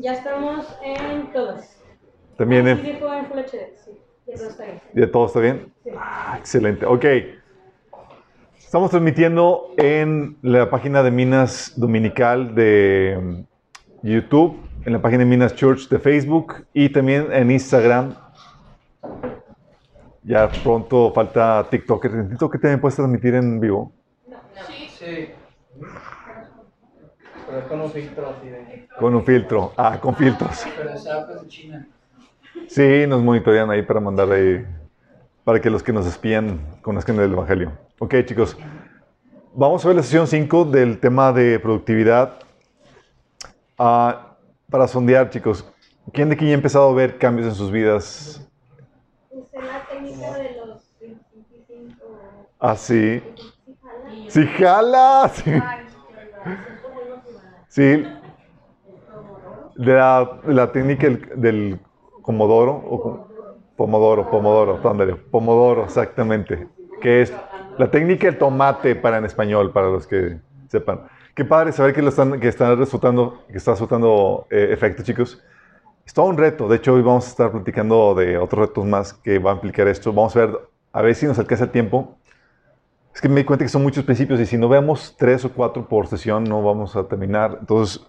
Ya estamos en todas. También en... Sí. Ya todo está bien. ¿Ya todo está bien? Sí. Ah, excelente. Ok. Estamos transmitiendo en la página de Minas Dominical de mm, YouTube, en la página de Minas Church de Facebook y también en Instagram. Ya pronto falta TikTok. ¿TikTok también puedes transmitir en vivo? Sí. Pero con un filtro así de. Con un filtro. Ah, con filtros. Pero esa de China. Sí, nos monitorean ahí para mandar ahí, para que los que nos espían conozcan el Evangelio. Ok, chicos. Vamos a ver la sesión 5 del tema de productividad. Ah, para sondear, chicos, ¿quién de aquí ya ha empezado a ver cambios en sus vidas? Usé la técnica de los 25. Ah, sí. Sí, jala. Sí. Sí. De la, de la técnica del, del Comodoro o Pomodoro, Pomodoro, ándale, Pomodoro, exactamente. Que es la técnica del tomate para en español, para los que sepan. Qué padre saber que, lo están, que están resultando, que está resultando eh, efecto, chicos. Es todo un reto. De hecho, hoy vamos a estar platicando de otros retos más que va a implicar esto. Vamos a ver, a ver si nos alcanza el tiempo. Es que me di cuenta que son muchos principios y si no vemos tres o cuatro por sesión, no vamos a terminar. Entonces,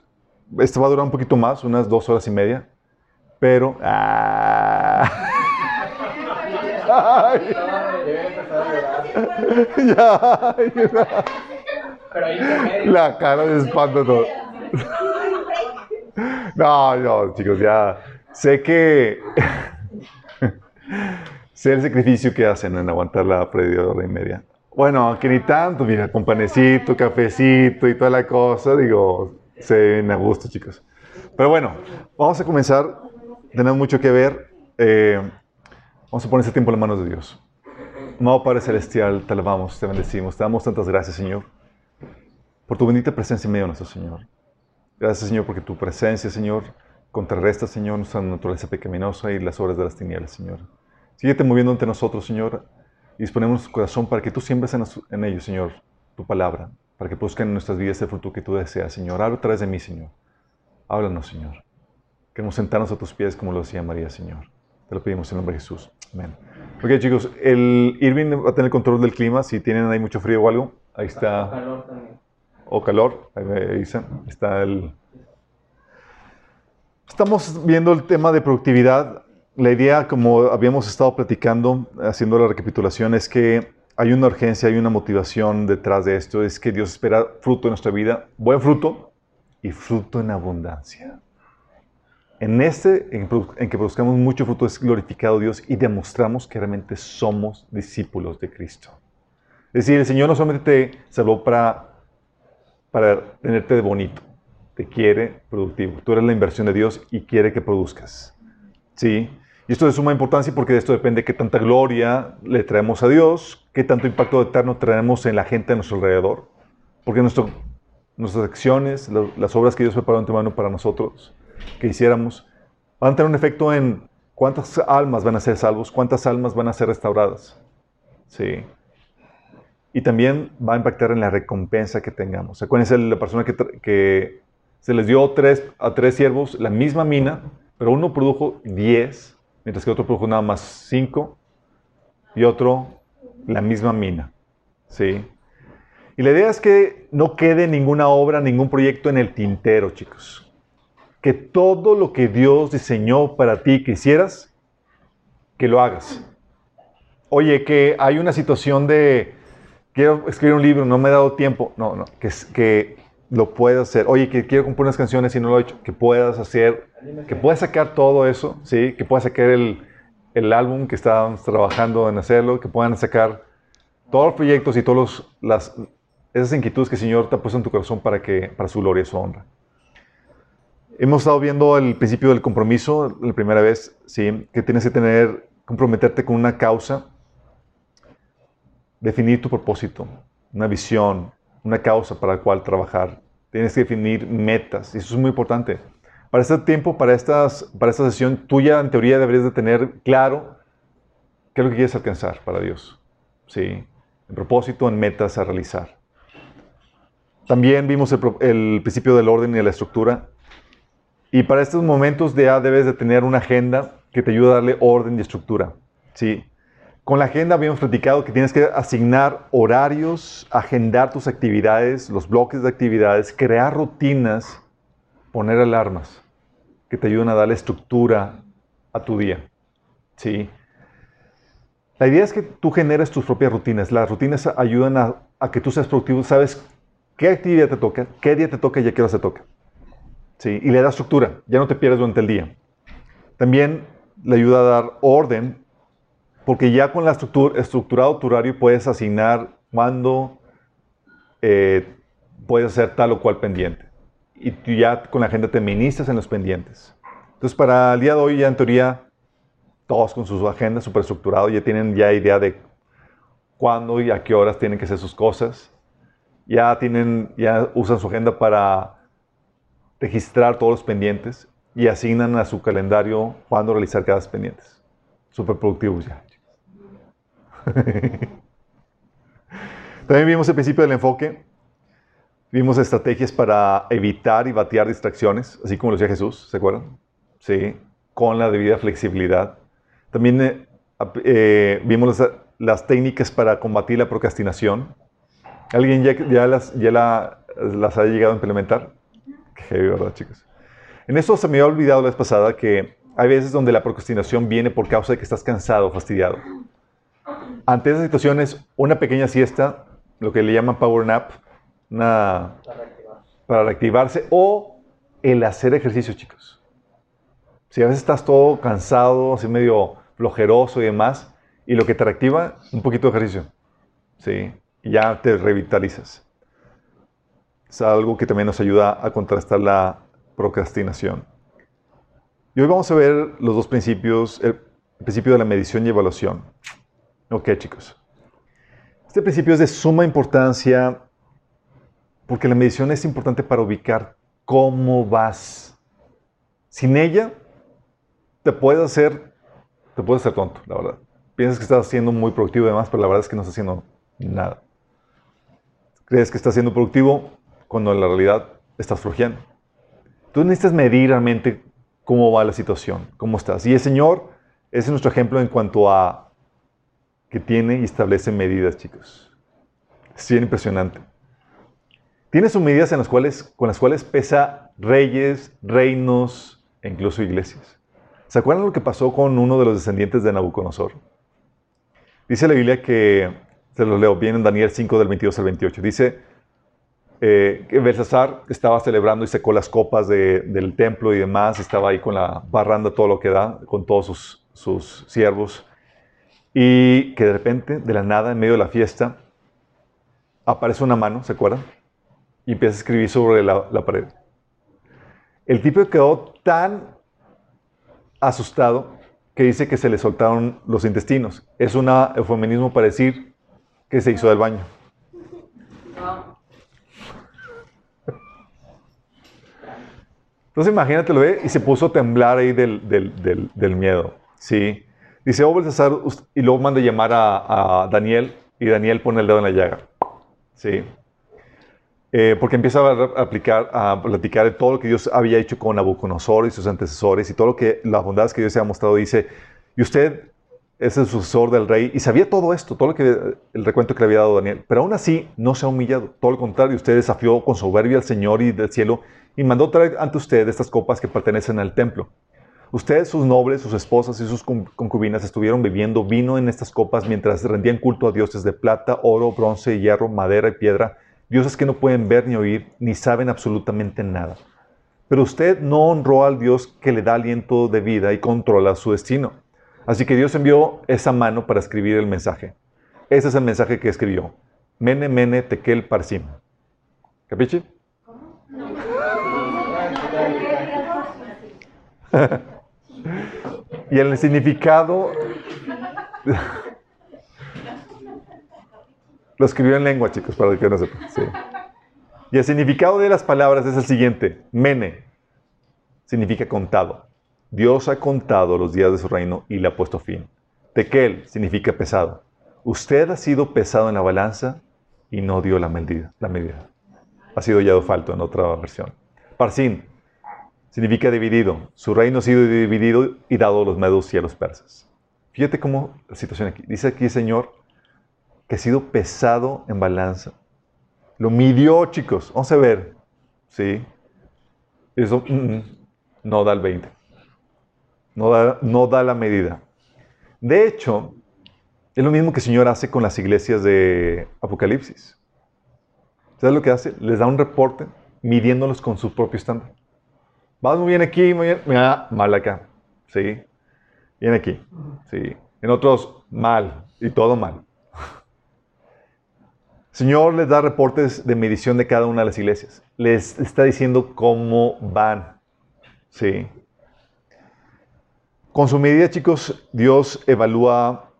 esto va a durar un poquito más, unas dos horas y media. Pero. ¡ah! Ay, ya, ya. La cara de espanto. No, no, chicos, ya sé que sé el sacrificio que hacen en aguantar la media hora y media. Bueno, que ni tanto, mira, con panecito, cafecito y toda la cosa, digo, se ven a chicos. Pero bueno, vamos a comenzar. Tenemos mucho que ver. Eh, vamos a poner ese tiempo en las manos de Dios. Amado Padre Celestial, te alabamos, te bendecimos, te damos tantas gracias, Señor por tu bendita presencia en medio de nuestro Señor. Gracias, Señor, porque tu presencia, Señor, contrarresta, Señor, nuestra naturaleza pecaminosa y las obras de las tinieblas, Señor. Síguete moviendo ante nosotros, Señor, y disponemos nuestro corazón para que tú siembres en, ellos, Señor, tu palabra, para que produzcan en nuestras vidas el fruto que tú deseas, Señor. Habla a través de mí, Señor. Háblanos, Señor. Queremos sentarnos a tus pies como lo decía María, Señor. Te lo pedimos en el nombre de Jesús. Amén. Ok, chicos, el Irving va a tener control del clima. Si tienen ahí mucho frío o algo, ahí está Calor también. O calor, ahí dicen, está el... Estamos viendo el tema de productividad. La idea, como habíamos estado platicando, haciendo la recapitulación, es que hay una urgencia, hay una motivación detrás de esto, es que Dios espera fruto en nuestra vida, buen fruto y fruto en abundancia. En este, en, en que produzcamos mucho fruto, es glorificado Dios y demostramos que realmente somos discípulos de Cristo. Es decir, el Señor no solamente te salvó para para tenerte de bonito. Te quiere productivo. Tú eres la inversión de Dios y quiere que produzcas. ¿Sí? Y esto es de suma importancia porque de esto depende qué tanta gloria le traemos a Dios, qué tanto impacto eterno traemos en la gente a nuestro alrededor. Porque nuestras acciones, las obras que Dios preparó en tu mano para nosotros, que hiciéramos, van a tener un efecto en cuántas almas van a ser salvos, cuántas almas van a ser restauradas. Sí. Y también va a impactar en la recompensa que tengamos. Acuérdense de la persona que, se les dio tres, a tres siervos la misma mina, pero uno produjo 10, mientras que otro produjo nada más 5, y otro la misma mina. ¿Sí? Y la idea es que no quede ninguna obra, ningún proyecto en el tintero, chicos. Que todo lo que Dios diseñó para ti que hicieras, que lo hagas. Oye, que hay una situación de quiero escribir un libro, no me he dado tiempo. No, no, que, que lo puedas hacer. Oye, que quiero componer unas canciones y no lo he hecho. Que puedas hacer, que puedas sacar todo eso, ¿sí? Que puedas sacar el, el álbum que estábamos trabajando en hacerlo, que puedan sacar todos los proyectos y todas las, esas inquietudes que el Señor te ha puesto en tu corazón para, que, para su gloria y su honra. Hemos estado viendo el principio del compromiso la primera vez, ¿sí? Que tienes que tener, comprometerte con una causa, definir tu propósito, una visión, una causa para la cual trabajar. Tienes que definir metas, y eso es muy importante. para este tiempo, para, estas, para esta sesión, tú ya en teoría deberías de tener claro qué es lo que quieres alcanzar para Dios. ¿Sí? En propósito, en metas a realizar. También vimos el, el principio del orden y de la estructura. Y para estos momentos ya debes de tener una agenda que te ayude a darle orden y estructura. ¿Sí? Con la agenda habíamos platicado que tienes que asignar horarios, agendar tus actividades, los bloques de actividades, crear rutinas, poner alarmas que te ayuden a darle estructura a tu día. ¿Sí? La idea es que tú generes tus propias rutinas. Las rutinas ayudan a, que tú seas productivo. Sabes qué actividad te toca, qué día te toca y a qué hora se toca. ¿Sí? Y le da estructura. Ya no te pierdes durante el día. También le ayuda a dar orden porque ya con la estructura, estructurado tu horario puedes asignar cuándo eh, puedes hacer tal o cual pendiente. Y tú ya con la agenda te ministras en los pendientes. Entonces, para el día de hoy, ya en teoría, todos con sus agendas súper estructurados, ya tienen ya idea de cuándo y a qué horas tienen que hacer sus cosas. Ya tienen, ya usan su agenda para registrar todos los pendientes y asignan a su calendario cuándo realizar cada pendiente. Súper productivos ya. También vimos el principio del enfoque. Vimos estrategias para evitar y batear distracciones, así como lo decía Jesús, ¿se acuerdan? Sí, con la debida flexibilidad. También eh, eh, vimos las, técnicas para combatir la procrastinación. ¿Alguien ya, las, ha llegado a implementar? Qué ¿verdad, chicos? En eso se me había olvidado la vez pasada que hay veces donde la procrastinación viene por causa de que estás cansado, fastidiado. Ante esas situaciones, una pequeña siesta, lo que le llaman power nap, una, Para reactivar. para reactivarse, o el hacer ejercicio, chicos. Si a veces estás todo cansado, así medio flojeroso y demás, y lo que te reactiva, un poquito de ejercicio. ¿Sí? Y ya te revitalizas. Es algo que también nos ayuda a contrastar la procrastinación. Y hoy vamos a ver los dos principios, el principio de la medición y evaluación. Ok, chicos. Este principio es de suma importancia porque la medición es importante para ubicar cómo vas. Sin ella, te puedes hacer, te puedes hacer tonto, la verdad. Piensas que estás siendo muy productivo y demás, pero la verdad es que no estás haciendo nada. Crees que estás siendo productivo cuando en la realidad estás flojeando. Tú necesitas medir realmente cómo va la situación, cómo estás. Y el Señor es nuestro ejemplo en cuanto a que tiene y establece medidas, chicos. Es bien impresionante. Tiene sus medidas en las cuales, con las cuales pesa reyes, reinos e incluso iglesias. ¿Se acuerdan lo que pasó con uno de los descendientes de Nabucodonosor? Dice la Biblia que, se los leo bien en Daniel 5 del 22 al 28, dice eh, que Belsasar estaba celebrando y secó las copas de- del templo y demás, estaba ahí con la barranda, todo lo que da, con todos sus siervos, y que de repente, de la nada, en medio de la fiesta, aparece una mano, ¿se acuerdan? Y empieza a escribir sobre la, pared. El tipo quedó tan asustado que dice que se le soltaron los intestinos. Es un eufemismo para decir que se hizo del baño. Entonces imagínate, lo ve y se puso a temblar ahí del- del- del miedo. ¿sí? Dice, oh Belsasar, y luego manda llamar a, Daniel y Daniel pone el dedo en la llaga. ¿sí? Eh, porque empieza a aplicar, a platicar de todo lo que Dios había hecho con Nabucodonosor y sus antecesores y todo lo que, las bondades que Dios se ha mostrado. Dice, y usted es el sucesor del rey y sabía todo esto, todo lo que, el recuento que le había dado Daniel, pero aún así no se ha humillado. Todo lo contrario, usted desafió con soberbia al Señor y del cielo y mandó traer ante usted estas copas que pertenecen al templo. Ustedes, sus nobles, sus esposas y sus con- concubinas estuvieron bebiendo vino en estas copas mientras rendían culto a dioses de plata, oro, bronce, hierro, madera y piedra, dioses que no pueden ver ni oír, ni saben absolutamente nada. Pero usted no honró al Dios que le da aliento de vida y controla su destino. Así que Dios envió esa mano para escribir el mensaje. Ese es el mensaje que escribió. Mene, mene, tekel, parsim. ¿Capiche? y el significado... Lo escribió en lengua, chicos, para que no sepan. Sí. Y el significado de las palabras es el siguiente. Mene. significa contado. Dios ha contado los días de su reino y le ha puesto fin. Tekel significa pesado. Usted ha sido pesado en la balanza y no dio la medida. La medida. Ha sido hallado falto en otra versión. Parsin significa dividido. Su reino ha sido dividido y dado a los medos y a los persas. Fíjate cómo la situación aquí. Dice aquí, Señor, que ha sido pesado en balanza. Lo midió, chicos. Vamos a ver. ¿Sí? Eso mm, mm, no da el 20. No da, no da la medida. De hecho, es lo mismo que el Señor hace con las iglesias de Apocalipsis. ¿Sabes lo que hace? Les da un reporte midiéndolos con su propio estándar. Vas muy bien aquí, muy bien. Mira, mal acá. ¿Sí? Bien aquí. ¿Sí? En otros, mal. Y todo mal. Señor les da reportes de medición de cada una de las iglesias. Les está diciendo cómo van. ¿Sí? Con su medida, chicos, Dios evalúa,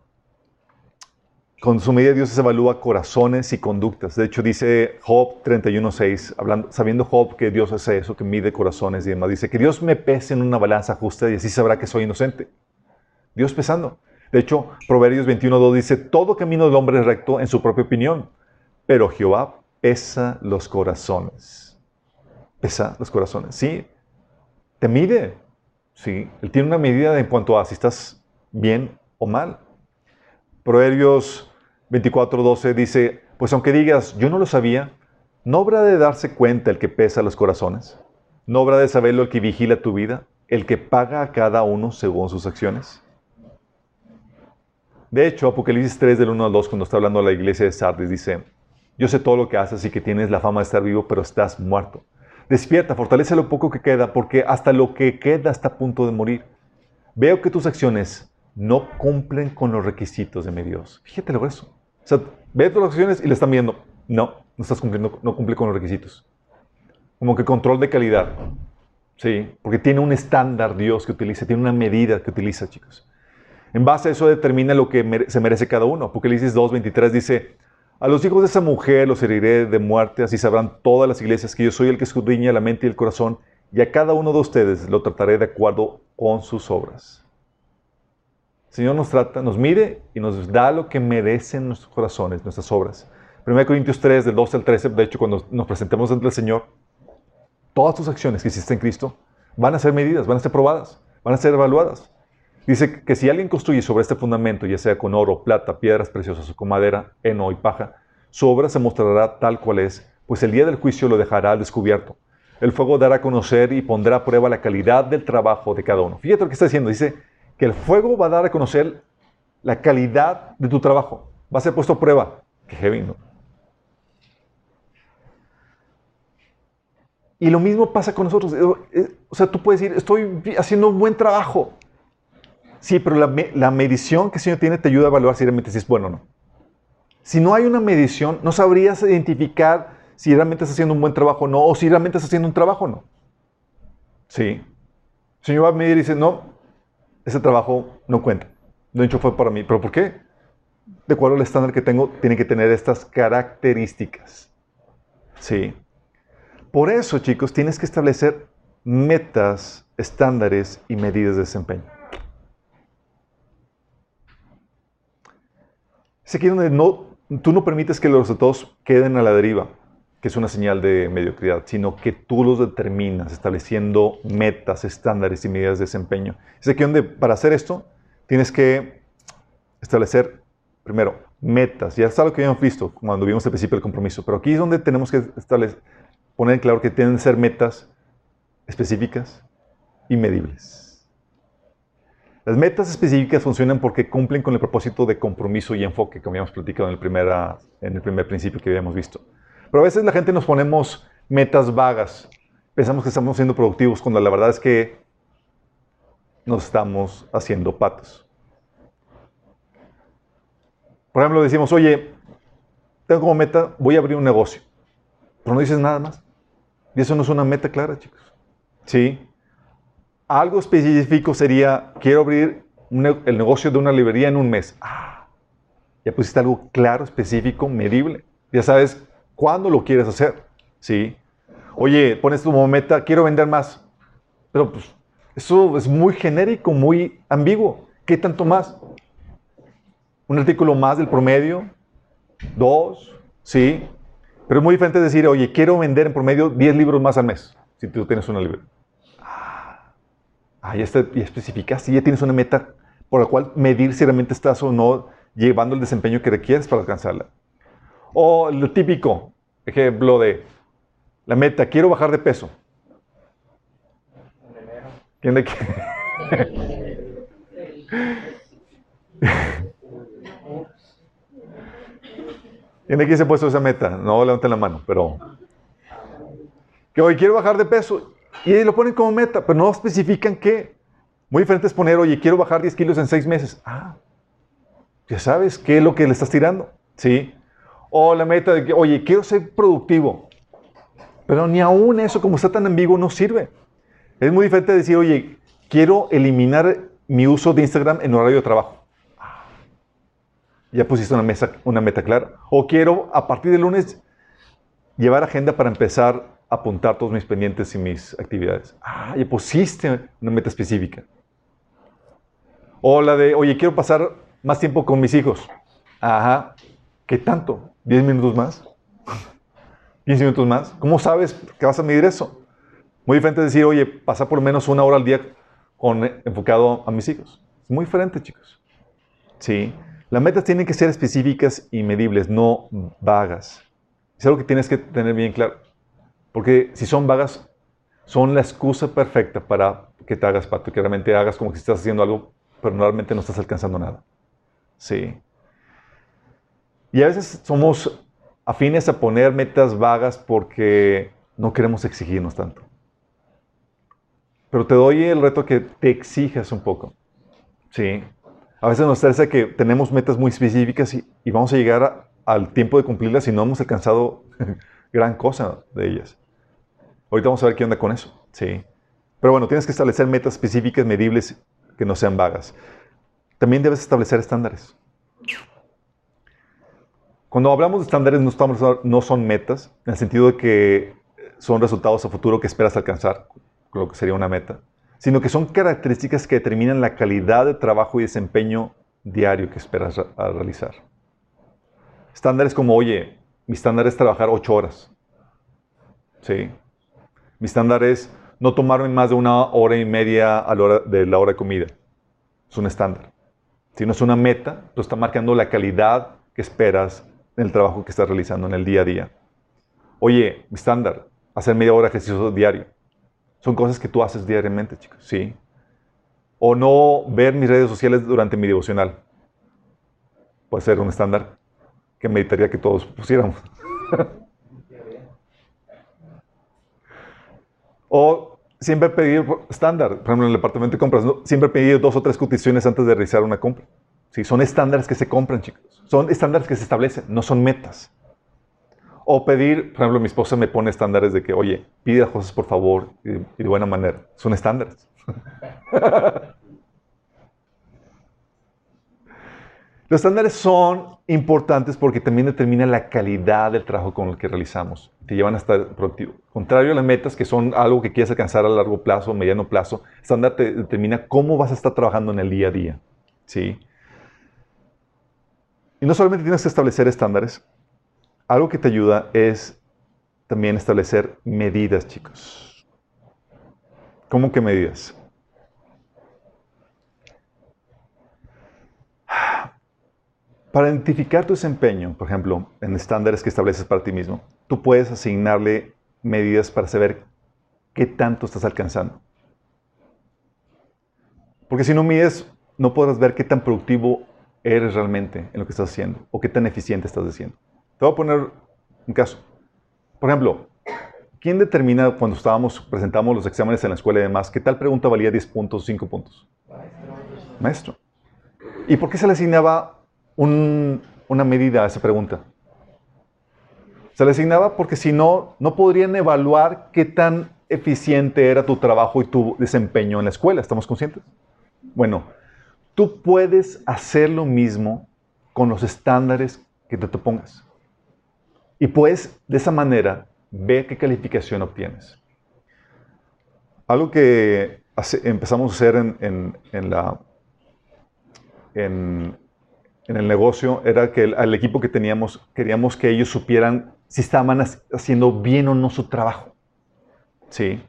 con su medida Dios evalúa corazones y conductas. De hecho, dice Job 31.6, hablando, sabiendo Job que Dios hace eso, que mide corazones y demás, dice que Dios me pese en una balanza justa y así sabrá que soy inocente. Dios pesando. De hecho, Proverbios 21.2 dice, todo camino del hombre es recto en su propia opinión, pero Jehová pesa los corazones. Pesa los corazones. Sí, te mide. Sí, Él tiene una medida en cuanto a si estás bien o mal. Proverbios 24.12 dice, pues aunque digas, yo no lo sabía, ¿no habrá de darse cuenta el que pesa los corazones? ¿No habrá de saberlo el que vigila tu vida? ¿El que paga a cada uno según sus acciones? De hecho, Apocalipsis 3 del 1 al 2, cuando está hablando a la iglesia de Sardis, dice, yo sé todo lo que haces y que tienes la fama de estar vivo, pero estás muerto. Despierta, fortalece lo poco que queda, porque hasta lo que queda está a punto de morir. Veo que tus acciones no cumplen con los requisitos de mi Dios. Fíjate lo eso. O sea, ve tus acciones y le están viendo. No, no estás cumpliendo, no cumple con los requisitos. Como que control de calidad. Sí, porque tiene un estándar Dios que utiliza, tiene una medida que utiliza, chicos. En base a eso determina lo que se merece cada uno. Apocalipsis 2.23 dice, a los hijos de esa mujer los heriré de muerte, así sabrán todas las iglesias que yo soy el que escudriña la mente y el corazón, y a cada uno de ustedes lo trataré de acuerdo con sus obras. Señor nos trata, nos mide y nos da lo que merecen nuestros corazones, nuestras obras. 1 Corintios 3, del 12 al 13, de hecho, cuando nos presentemos ante el Señor, todas tus acciones que hiciste en Cristo van a ser medidas, van a ser probadas, van a ser evaluadas. Dice que si alguien construye sobre este fundamento, ya sea con oro, plata, piedras preciosas o con madera, heno y paja, su obra se mostrará tal cual es, pues el día del juicio lo dejará al descubierto. El fuego dará a conocer y pondrá a prueba la calidad del trabajo de cada uno. Fíjate lo que está diciendo. Dice que el fuego va a dar a conocer la calidad de tu trabajo. Va a ser puesto a prueba. Qué heavy, ¿no? Y lo mismo pasa con nosotros. O sea, tú puedes decir, estoy haciendo un buen trabajo. Sí, pero la, medición que el Señor tiene te ayuda a evaluar si realmente es bueno o no. Si no hay una medición, no sabrías identificar si realmente estás haciendo un buen trabajo o no, o si realmente estás haciendo un trabajo o no. Sí. El Señor va a medir y dice, no, ese trabajo no cuenta. De hecho, fue para mí. ¿Pero por qué? De acuerdo al estándar que tengo, tiene que tener estas características. Sí. Por eso, chicos, tienes que establecer metas, estándares y medidas de desempeño. Es aquí donde no, tú no permites que los resultados queden a la deriva, que es una señal de mediocridad, sino que tú los determinas estableciendo metas, estándares y medidas de desempeño. Es aquí donde para hacer esto tienes que establecer, primero, metas. Ya está lo que habíamos visto cuando vimos el principio del compromiso, pero aquí es donde tenemos que poner en claro que tienen que ser metas específicas y medibles. Las metas específicas funcionan porque cumplen con el propósito de compromiso y enfoque, como habíamos platicado en el, primera, en el primer principio que habíamos visto. Pero a veces la gente nos ponemos metas vagas. Pensamos que estamos siendo productivos cuando la verdad es que nos estamos haciendo patos. Por ejemplo, decimos, oye, tengo como meta, voy a abrir un negocio. Pero no dices nada más. Y eso no es una meta clara, chicos. Sí, algo específico sería, quiero abrir el negocio de una librería en un mes. Ah, ya pusiste algo claro, específico, medible. Ya sabes cuándo lo quieres hacer. ¿Sí? Oye, pones tu meta, quiero vender más. pero pues, eso es muy genérico, muy ambiguo. ¿Qué tanto más? ¿Un artículo más del promedio? ¿Dos? ¿Sí? Pero es muy diferente decir, oye, quiero vender en promedio 10 libros más al mes, si tú tienes una libro. Ah, ya, está, ya especificaste, ya tienes una meta por la cual medir si realmente estás o no llevando el desempeño que requieres para alcanzarla. O lo típico, ejemplo de la meta, quiero bajar de peso. ¿Quién de aquí? ¿Quién de aquí se ha puesto esa meta? No levanten la mano, pero... Que hoy quiero bajar de peso. Y lo ponen como meta, pero no especifican qué. Muy diferente es poner, oye, quiero bajar 10 kilos en 6 meses. Ah, ya sabes qué es lo que le estás tirando. ¿Sí? O la meta de que, oye, quiero ser productivo. Pero ni aún eso, como está tan ambiguo, no sirve. Es muy diferente decir, oye, quiero eliminar mi uso de Instagram en horario de trabajo. Ya pusiste una, una meta clara. O quiero, a partir del lunes, llevar agenda para empezar a apuntar todos mis pendientes y mis actividades. Ah, ya pusiste una meta específica. O la de, oye, quiero pasar más tiempo con mis hijos. Ajá. ¿Qué tanto? ¿10 minutos más? ¿15 minutos más? ¿Cómo sabes que vas a medir eso? Muy diferente decir, oye, pasa por menos una hora al día con, enfocado a mis hijos. Es muy diferente, chicos. Sí. Las metas tienen que ser específicas y medibles, no vagas. Es algo que tienes que tener bien claro. Porque si son vagas, son la excusa perfecta para que te hagas pato, que realmente hagas como que estás haciendo algo, pero normalmente no estás alcanzando nada. Sí. Y a veces somos afines a poner metas vagas porque no queremos exigirnos tanto. Pero te doy el reto que te exijas un poco. Sí. A veces nos parece que tenemos metas muy específicas y, vamos a llegar al tiempo de cumplirlas y no hemos alcanzado gran cosa de ellas. Ahorita vamos a ver qué onda con eso. Sí. Pero bueno, tienes que establecer metas específicas, medibles, que no sean vagas. También debes establecer estándares. Cuando hablamos de estándares no, estamos, no son metas, en el sentido de que son resultados a futuro que esperas alcanzar, lo que sería una meta sino que son características que determinan la calidad de trabajo y desempeño diario que esperas a realizar. Estándares como, oye, mi estándar es trabajar ocho horas. ¿Sí? Mi estándar es no tomarme más de una hora y media a la hora de la hora de comida. Es un estándar. Si no es una meta, tú estás marcando la calidad que esperas en el trabajo que estás realizando en el día a día. Oye, mi estándar, hacer media hora de ejercicio diario. Son cosas que tú haces diariamente, chicos, ¿sí? O no ver mis redes sociales durante mi devocional. Puede ser un estándar que meditaría que todos pusiéramos. o siempre pedir estándar, por ejemplo, en el departamento de compras, siempre pedir dos o tres cotizaciones antes de realizar una compra. Sí, son estándares que se compran, chicos. Son estándares que se establecen, no son metas. O pedir, por ejemplo, mi esposa me pone estándares de que, oye, pide las cosas por favor y, y de buena manera. Son estándares. Los estándares son importantes porque también determinan la calidad del trabajo con el que realizamos. Te llevan a estar productivo. Contrario a las metas, que son algo que quieres alcanzar a largo plazo, mediano plazo, estándar te determina cómo vas a estar trabajando en el día a día. ¿Sí? Y no solamente tienes que establecer estándares, algo que te ayuda es también establecer medidas, chicos. ¿Cómo que medidas? Para identificar tu desempeño, por ejemplo, en estándares que estableces para ti mismo, tú puedes asignarle medidas para saber qué tanto estás alcanzando. Porque si no mides, no podrás ver qué tan productivo eres realmente en lo que estás haciendo o qué tan eficiente estás haciendo. Te voy a poner un caso. Por ejemplo, ¿quién determina cuando estábamos, presentamos los exámenes en la escuela y demás, qué tal pregunta valía 10 puntos, 5 puntos? Maestro. ¿Y por qué se le asignaba un, una medida a esa pregunta? Se le asignaba porque si no, no podrían evaluar qué tan eficiente era tu trabajo y tu desempeño en la escuela. ¿Estamos conscientes? Bueno, tú puedes hacer lo mismo con los estándares que te, pongas. Y puedes, de esa manera, ver qué calificación obtienes. algo que empezamos a hacer en, en- en la, en, en el negocio era que el- al equipo que teníamos queríamos que ellos supieran si estaban ha- haciendo bien o no su trabajo. Sí.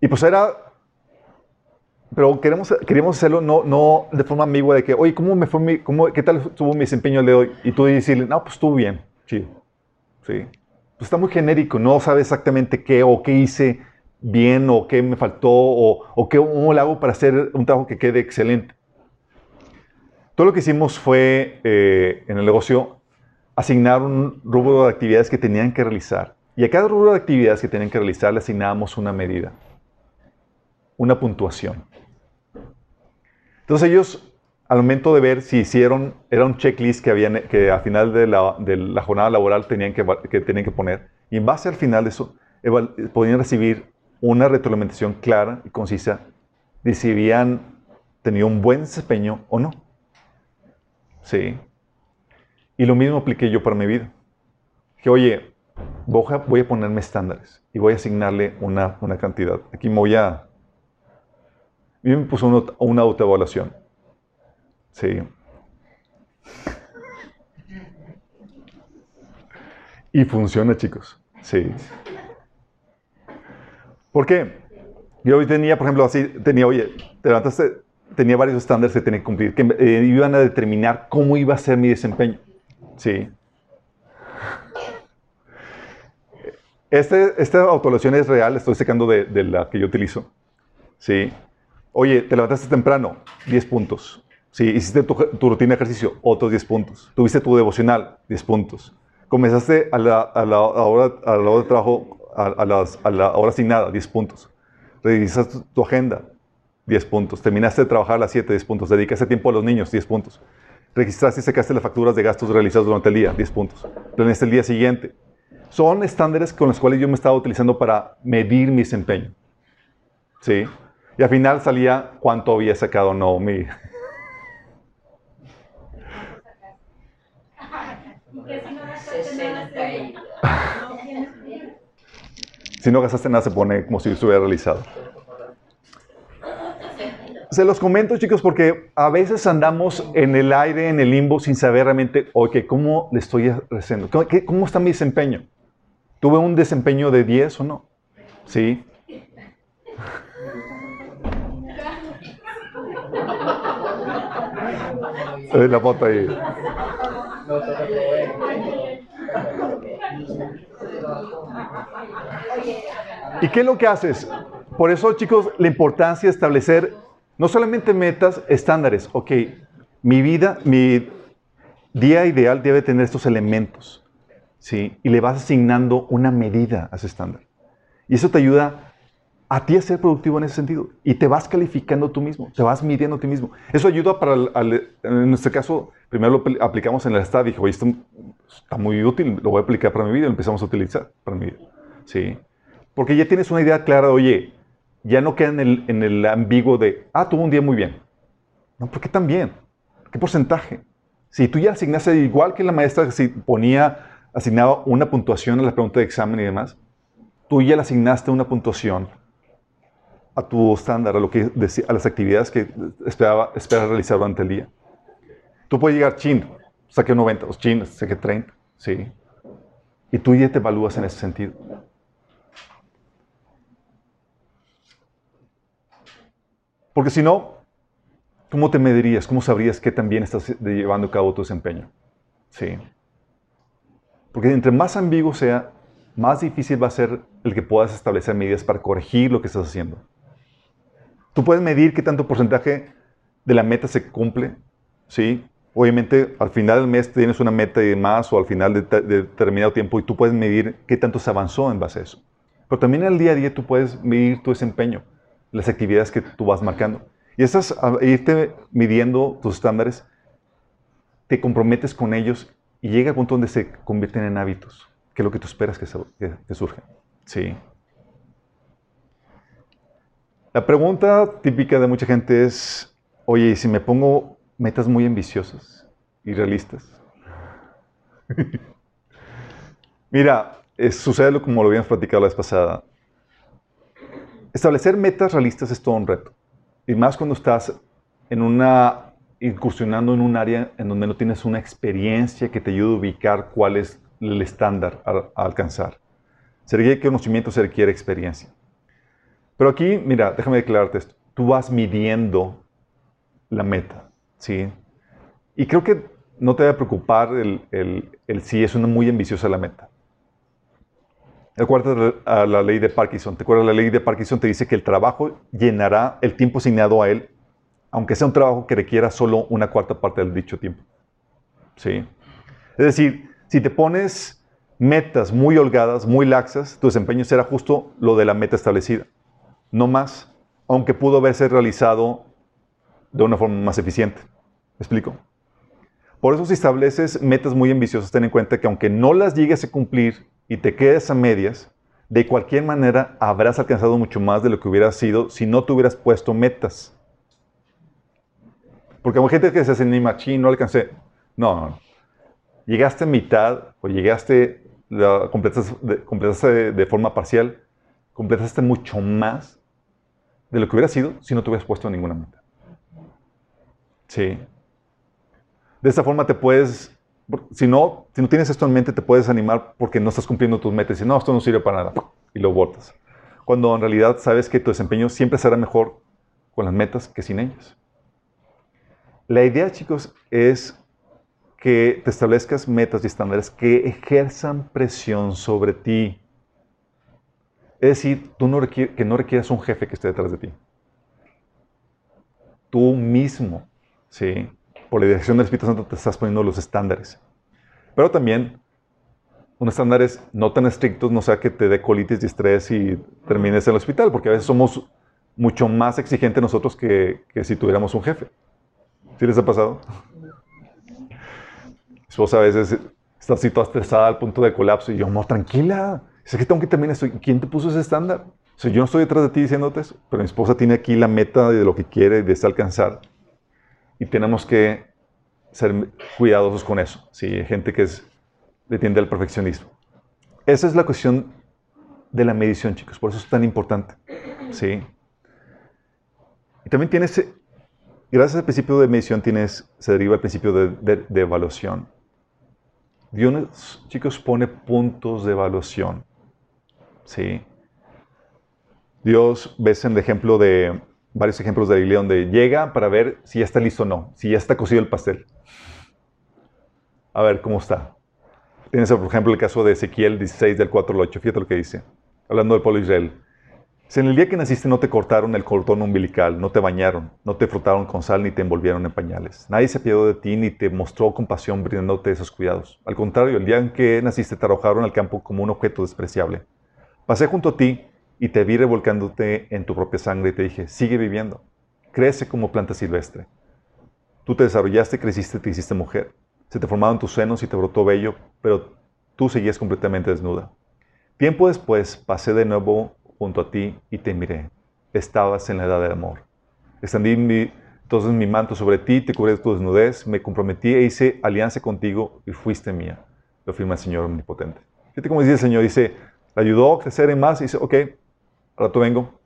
Y pues era pero queremos, queríamos hacerlo no, no de forma ambigua de que, oye, ¿cómo me fue mi, cómo, qué tal estuvo mi desempeño el de hoy? Y tú decirle, no, pues estuvo bien, chido. Sí. Pues está muy genérico, no sabe exactamente qué o qué hice bien o qué me faltó o, o qué, cómo le hago para hacer un trabajo que quede excelente. Todo lo que hicimos fue, eh, en el negocio, asignar un rubro de actividades que tenían que realizar. Y a cada rubro de actividades que tenían que realizar le asignábamos una medida, una puntuación. Entonces ellos, al momento de ver si hicieron, era un checklist que, habían, que al final de la, jornada laboral tenían que, tenían que poner. Y en base al final de eso, eval- podían recibir una retroalimentación clara y concisa de si habían tenido un buen desempeño o no. Sí. Y lo mismo apliqué yo para mi vida. Que, oye, voy a, voy a ponerme estándares y voy a asignarle una, una cantidad. Aquí me voy a... Y me puso una, autoevaluación. Sí. Y funciona, chicos. Sí. ¿Por qué? Yo hoy tenía, por ejemplo, así, tenía, oye, tenía varios estándares que tenía que cumplir, que eh, iban a determinar cómo iba a ser mi desempeño. Sí. Este, esta autoevaluación es real, estoy sacando de, de la que yo utilizo. Sí. Oye, te levantaste temprano, 10 puntos. Sí, hiciste tu, tu rutina de ejercicio, otros 10 puntos. Tuviste tu devocional, 10 puntos. Comenzaste a la, a la hora, a la hora de trabajo, a, a las- a la hora asignada, 10 puntos. Revisaste tu, tu agenda, 10 puntos. Terminaste de trabajar a las 7, 10 puntos. Dedicaste tiempo a los niños, 10 puntos. Registraste y sacaste las facturas de gastos realizados durante el día, 10 puntos. Planeaste el día siguiente. Son estándares con los cuales yo me estaba utilizando para medir mi desempeño. ¿Sí? Y al final salía cuánto había sacado no mi... Que si no gastaste nada, 60. no tienes que- Si no gastaste nada, se pone como si estuviera realizado. Se los comento, chicos, porque a veces andamos en el aire, en el limbo, sin saber realmente, ok, ¿cómo le estoy haciendo? ¿Cómo, qué- cómo está mi desempeño? ¿Tuve un desempeño de 10 o no? Sí. La foto ahí. ¿Y qué es lo que haces? Por eso, chicos, la importancia de establecer no solamente metas, estándares. Ok, mi vida, mi día ideal debe tener estos elementos. ¿sí? Y le vas asignando una medida a ese estándar. Y eso te ayuda a ti a ser productivo en ese sentido. Y te vas calificando tú mismo, te vas midiendo a ti mismo. Eso ayuda para, el- al- en nuestro caso, primero lo apl- aplicamos en el estado. Dije, oye, está muy útil, lo voy a aplicar para mi vida. Lo empezamos a utilizar para mi vida. ¿Sí? Porque ya tienes una idea clara de, oye, ya no queda en el, en el ambiguo de, ah, tuvo un día muy bien. No, ¿por qué tan bien? ¿Qué porcentaje? Si tú ya asignaste, igual que la maestra si ponía, asignaba una puntuación a la pregunta de examen y demás, tú ya le asignaste una puntuación a tu estándar, a, lo que a las actividades que esperaba, esperas realizar durante el día. Tú puedes llegar, chin, saqué 90, o chin, saqué 30, sí. Y tú ya te evalúas en ese sentido. Porque si no, ¿cómo te medirías? ¿Cómo sabrías que también estás llevando a cabo tu desempeño? Sí. Porque entre más ambiguo sea, más difícil va a ser el que puedas establecer medidas para corregir lo que estás haciendo. Tú puedes medir qué tanto porcentaje de la meta se cumple, ¿sí? Obviamente, al final del mes tienes una meta y demás, o al final de, te- de determinado tiempo, y tú puedes medir qué tanto se avanzó en base a eso. Pero también en el día a día tú puedes medir tu desempeño, las actividades que tú vas marcando. Y a irte midiendo tus estándares, te comprometes con ellos y llega al punto donde se convierten en hábitos, que es lo que tú esperas que, se- que- que surjan. Sí. La pregunta típica de mucha gente es, oye, ¿y si me pongo metas muy ambiciosas y realistas? Mira, es- sucede lo como lo habíamos platicado la vez pasada. establecer metas realistas es todo un reto. Y más cuando estás incursionando en un área en donde no tienes una experiencia que te ayude a ubicar cuál es el estándar a, a alcanzar. Se requiere conocimiento, se requiere experiencia. Pero aquí, mira, déjame declararte esto. Tú vas midiendo la meta, ¿sí? Y creo que no te debe preocupar el, el, el si es una muy ambiciosa la meta. Acuérdate a la ley de Parkinson. ¿Te acuerdas? La ley de Parkinson te dice que el trabajo llenará el tiempo asignado a él, aunque sea un trabajo que requiera solo una cuarta parte del dicho tiempo. ¿Sí? Es decir, si te pones metas muy holgadas, muy laxas, tu desempeño será justo lo de la meta establecida. No más, aunque pudo haberse realizado de una forma más eficiente. ¿Me explico? Por eso si estableces metas muy ambiciosas, ten en cuenta que aunque no las llegues a cumplir y te quedes a medias, de cualquier manera habrás alcanzado mucho más de lo que hubieras sido si no te hubieras puesto metas. Porque hay gente que se hace ni machín, no alcancé. No, no, no. Llegaste a mitad o llegaste, completaste, completaste de forma parcial, completaste mucho más de lo que hubiera sido si no te hubieras puesto ninguna meta. Sí. De esta forma te puedes, si no, si no tienes esto en mente, te puedes animar porque no estás cumpliendo tus metas y no, esto no sirve para nada, y lo botas. Cuando en realidad sabes que tu desempeño siempre será mejor con las metas que sin ellas. La idea, chicos, es que te establezcas metas y estándares que ejerzan presión sobre ti. Es decir, tú no que no requieras un jefe que esté detrás de ti. Tú mismo, ¿sí? por la dirección del Espíritu Santo te estás poniendo los estándares. Pero también unos estándares no tan estrictos, no sea que te dé colitis y estrés y termines en el hospital, porque a veces somos mucho más exigentes nosotros que, que si tuviéramos un jefe. ¿Sí les ha pasado? Mi esposa a veces está así toda estresada al punto de colapso y yo, no, tranquila, sé que tengo que terminar esto. ¿Quién te puso ese estándar? O sea, yo no estoy detrás de ti diciéndote eso, pero mi esposa tiene aquí la meta de lo que quiere y desea alcanzar. Y tenemos que ser cuidadosos con eso. ¿sí? Hay gente que es, le tiende al perfeccionismo. Esa es la cuestión de la medición, chicos. Por eso es tan importante. ¿sí? Y también tienes, gracias al principio de medición, tienes, se deriva el principio de, de, de evaluación. Dios, chicos, pone puntos de evaluación. ¿Sí? Dios, ves en el ejemplo de, varios ejemplos de la Biblia donde llega para ver si ya está listo o no, si ya está cocido el pastel. A ver cómo está. Tienes, por ejemplo, el caso de Ezequiel 16, del 4 al 8. Fíjate lo que dice, hablando del pueblo de Israel. Si en el día que naciste no te cortaron el cordón umbilical, no te bañaron, no te frotaron con sal ni te envolvieron en pañales. Nadie se apiadó de ti ni te mostró compasión brindándote esos cuidados. Al contrario, el día en que naciste te arrojaron al campo como un objeto despreciable. Pasé junto a ti y te vi revolcándote en tu propia sangre y te dije, sigue viviendo, crece como planta silvestre. Tú te desarrollaste, creciste, te hiciste mujer. Se te formaron tus senos y te brotó vello, pero tú seguías completamente desnuda. Tiempo después pasé de nuevo junto a ti y te miré. Estabas en la edad del amor. Extendí mi, entonces mi manto sobre ti, te cubrí de tu desnudez, me comprometí e hice alianza contigo y fuiste mía. Lo firma el Señor Omnipotente. Fíjate cómo dice el Señor, dice, le ayudó a crecer en más y dice, ok, al rato vengo,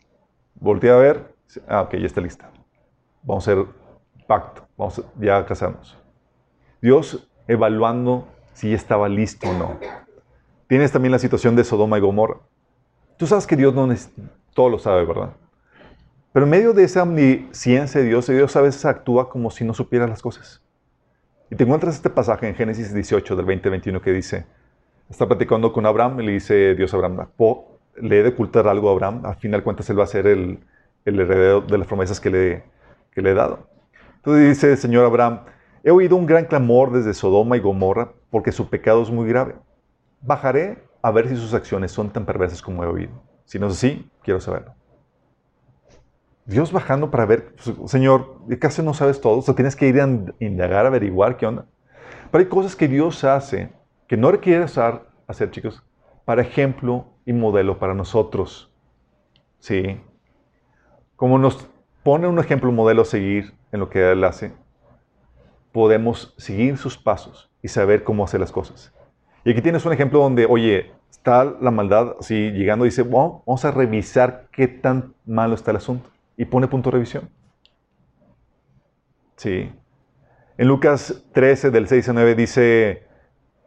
volteé a ver, ah, ok, ya está lista. Vamos a hacer pacto, vamos ya a casarnos. Dios evaluando si ya estaba listo o no. Tienes también la situación de Sodoma y Gomorra. Tú sabes que Dios no todo lo sabe, ¿verdad? Pero en medio de esa omnisciencia de Dios, Dios a veces actúa como si no supiera las cosas. Y te encuentras este pasaje en Génesis 18, del 20-21, que dice, está platicando con Abraham y le dice Dios a Abraham, le he de ocultar algo a Abraham, al final cuentas él va a ser el, heredero de las promesas que le, he dado. Entonces dice el Señor Abraham, he oído un gran clamor desde Sodoma y Gomorra porque su pecado es muy grave. Bajaré a ver si sus acciones son tan perversas como he oído. Si no es así, quiero saberlo. Dios bajando para ver, pues, Señor, ¿acaso no sabes todo? O sea, tienes que ir a indagar, averiguar qué onda. Pero hay cosas que Dios hace que no requiere hacer, chicos, para ejemplo y modelo para nosotros. ¿Sí? Como nos pone un ejemplo, un modelo a seguir en lo que Él hace, podemos seguir sus pasos y saber cómo hacer las cosas. Y aquí tienes un ejemplo donde, oye, está la maldad así llegando y dice, bueno, vamos a revisar qué tan malo está el asunto. Y pone punto de revisión. Sí. En Lucas 13, del 6 a 9, dice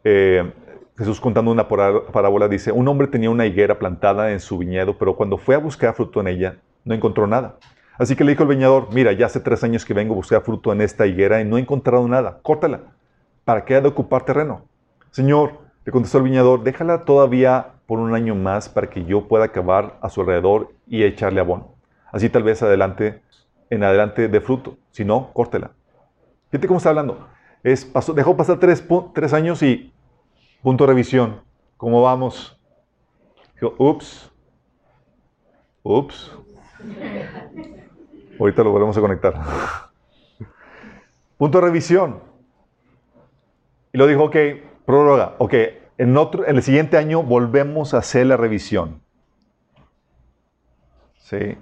eh, Jesús contando una parábola, dice, un hombre tenía una higuera plantada en su viñedo, pero cuando fue a buscar fruto en ella, no encontró nada. Así que le dijo el viñador, mira, ya hace tres años que vengo a buscar fruto en esta higuera y no he encontrado nada, córtala. ¿Para qué ha de ocupar terreno? Señor, le contestó el viñador, déjala todavía por un año más para que yo pueda acabar a su alrededor y echarle abono. Así tal vez adelante, en adelante de fruto. Si no, córtela. Fíjate cómo está hablando. Dejó pasar tres, años y punto de revisión. ¿Cómo vamos? Ups. Ups. Ahorita lo volvemos a conectar. punto de revisión. Y lo dijo, ok, prórroga. Ok, en el siguiente año volvemos a hacer la revisión. Sí.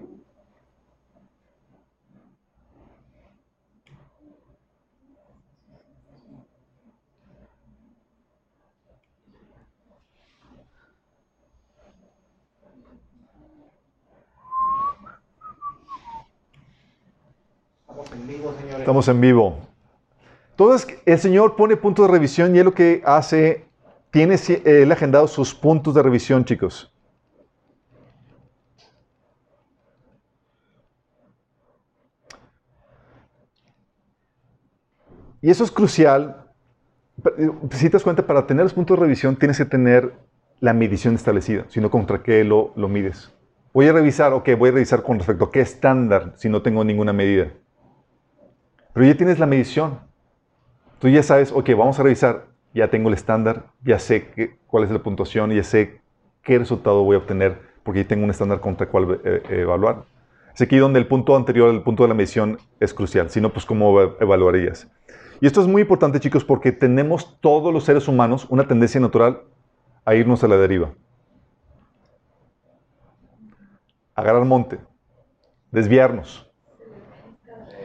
Estamos en vivo. Entonces, el Señor pone puntos de revisión y es lo que hace, tiene él agendado sus puntos de revisión, chicos. Y eso es crucial. Si te das cuenta, para tener los puntos de revisión tienes que tener la medición establecida, sino contra qué lo, lo mides. Voy a revisar, ok, voy a revisar con respecto a qué estándar si no tengo ninguna medida. Pero ya tienes la medición. Tú ya sabes, ok, vamos a revisar, ya tengo el estándar, ya sé cuál es la puntuación, ya sé qué resultado voy a obtener, porque ya tengo un estándar contra el cual eh, eh, evaluar. Es aquí donde el punto anterior, el punto de la medición, es crucial. Si no, pues cómo evaluarías. Y esto es muy importante, chicos, porque tenemos todos los seres humanos una tendencia natural a irnos a la deriva. Agarrar monte, desviarnos.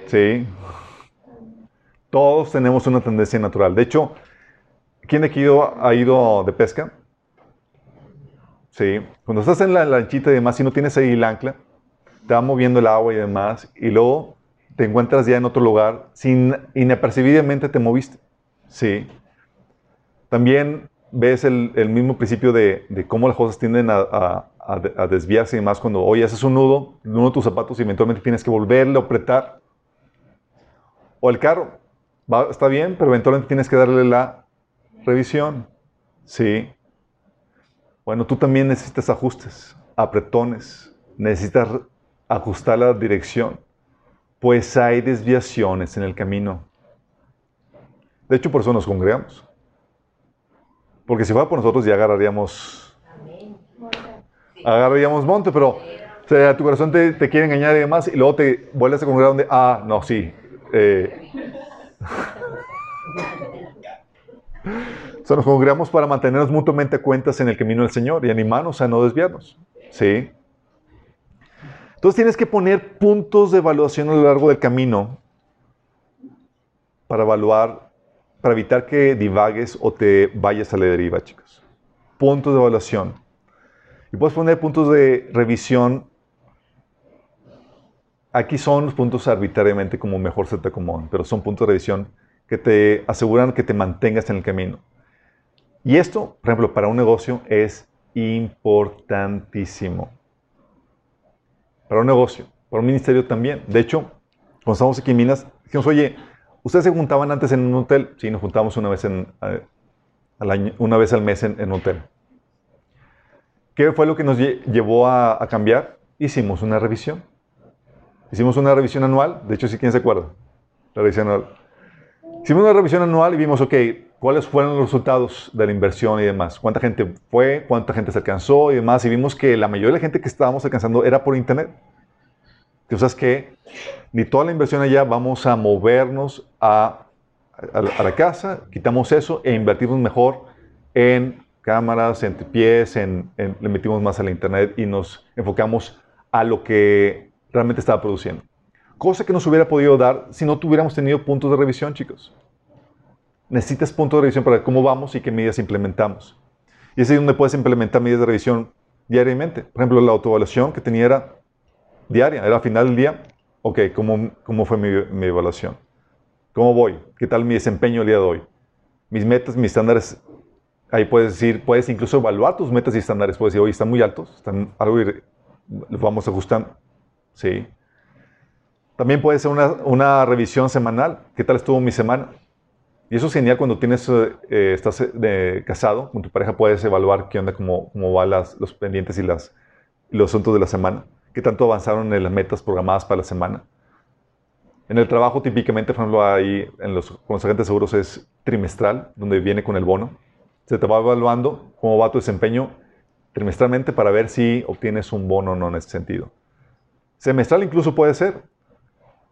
Sí, todos tenemos una tendencia natural. De hecho, ¿quién ha ido de pesca? Sí. Cuando estás en la lanchita y demás, si no tienes ahí el ancla, te va moviendo el agua y demás, y luego te encuentras ya en otro lugar, sin inapercibidamente te moviste. Sí. También ves el, mismo principio de, cómo las cosas tienden a, desviarse y demás cuando, oye, haces un nudo, uno de tus zapatos y eventualmente tienes que volverlo a apretar. O el carro, está bien, pero eventualmente tienes que darle la revisión. Sí. Bueno, tú también necesitas ajustes, apretones, necesitas ajustar la dirección, pues hay desviaciones en el camino. De hecho, por eso nos congregamos. Porque si fuera por nosotros ya agarraríamos, agarraríamos monte, pero o sea, tu corazón te, quiere engañar y demás, y luego te vuelves a congregar donde, ah, no, sí, eh, o sea, nos congregamos para mantenernos mutuamente cuentas en el camino del Señor y animarnos a no desviarnos. ¿Sí? Entonces tienes que poner puntos de evaluación a lo largo del camino para evaluar, para evitar que divagues o te vayas a la deriva, chicos. Puntos de evaluación. Y puedes poner puntos de revisión. Aquí son los puntos arbitrariamente como mejor se te acomodan, pero son puntos de revisión que te aseguran que te mantengas en el camino. Y esto, por ejemplo, para un negocio es importantísimo. Para un negocio, para un ministerio también. De hecho, cuando estábamos aquí en Minas, dijimos, oye, ustedes se juntaban antes en un hotel. Sí, nos juntábamos una vez, al mes en, un hotel. ¿Qué fue lo que nos llevó a, cambiar? Hicimos una revisión. Hicimos una revisión anual. De hecho, si quién se acuerda. La revisión anual. Hicimos una revisión anual y vimos, ok, cuáles fueron los resultados de la inversión y demás. Cuánta gente fue, cuánta gente se alcanzó y demás. Y vimos que la mayoría de la gente que estábamos alcanzando era por internet. Entonces, que ni toda la inversión allá vamos a movernos a, a, la casa, quitamos eso e invertimos mejor en cámaras, en pies, en, le metimos más a la internet y nos enfocamos a lo que realmente estaba produciendo. Cosa que nos hubiera podido dar si no tuviéramos tenido puntos de revisión, chicos. necesitas puntos de revisión para cómo vamos y qué medidas implementamos. Y es ahí donde puedes implementar medidas de revisión diariamente. Por ejemplo, la autoevaluación que tenía era diaria, era al final del día, ok, ¿cómo, cómo fue mi, evaluación? ¿Cómo voy? ¿Qué tal mi desempeño el día de hoy? Mis metas, mis estándares, ahí puedes decir, puedes incluso evaluar tus metas y estándares. Puedes decir, oye, están muy altos, están algo, ir- los vamos ajustando. Sí. También puede ser una, revisión semanal. ¿Qué tal estuvo mi semana? Y eso es genial cuando tienes, eh, eh, estás eh, casado con tu pareja, puedes evaluar qué onda, cómo, cómo van los pendientes y, las, los asuntos de la semana. ¿Qué tanto avanzaron en las metas programadas para la semana? En el trabajo, típicamente, por ejemplo, ahí en los, con los agentes seguros es trimestral, donde viene con el bono. Se te va evaluando cómo va tu desempeño trimestralmente para ver si obtienes un bono o no en ese sentido. Semestral incluso puede ser,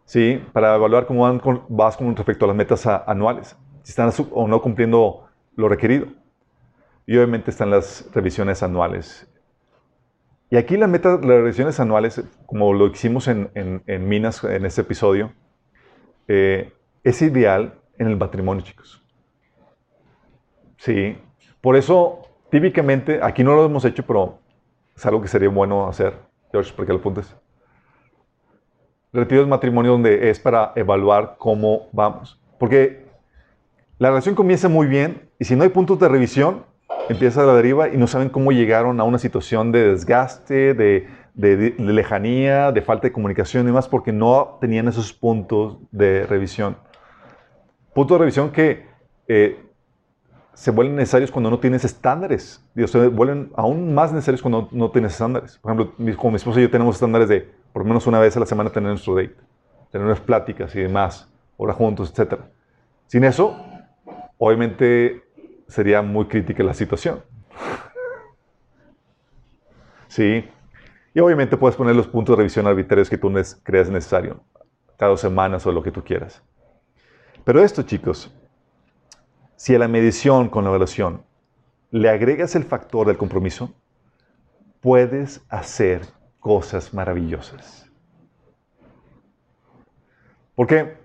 ¿sí? Para evaluar cómo van con- vas con respecto a las metas anuales, si están o no cumpliendo lo requerido. Y obviamente están las revisiones anuales. Y aquí las metas, las revisiones anuales, como lo hicimos en Minas en este episodio, eh, es ideal en el matrimonio, chicos. Sí. Por eso, típicamente, aquí no lo hemos hecho, pero es algo que sería bueno hacer. George, ¿por qué lo apuntes? Retiro de matrimonio donde es para evaluar cómo vamos. Porque la relación comienza muy bien y si no hay puntos de revisión, empieza la deriva y no saben cómo llegaron a una situación de desgaste, de, de- de lejanía, de falta de comunicación y demás, porque no tenían esos puntos de revisión. Puntos de revisión que eh, se vuelven necesarios cuando no tienes estándares. Digo, se vuelven aún más necesarios cuando no tienes estándares. Por ejemplo, con mi esposa y yo tenemos estándares de por menos una vez a la semana tener nuestro date, tener unas pláticas y demás, hora juntos, etc. Sin eso, obviamente sería muy crítica la situación. Sí. Y obviamente puedes poner los puntos de revisión arbitrarios que tú creas necesario, cada dos semanas o lo que tú quieras. Pero esto, chicos, si a la medición con la evaluación le agregas el factor del compromiso, puedes hacer cosas maravillosas. Porque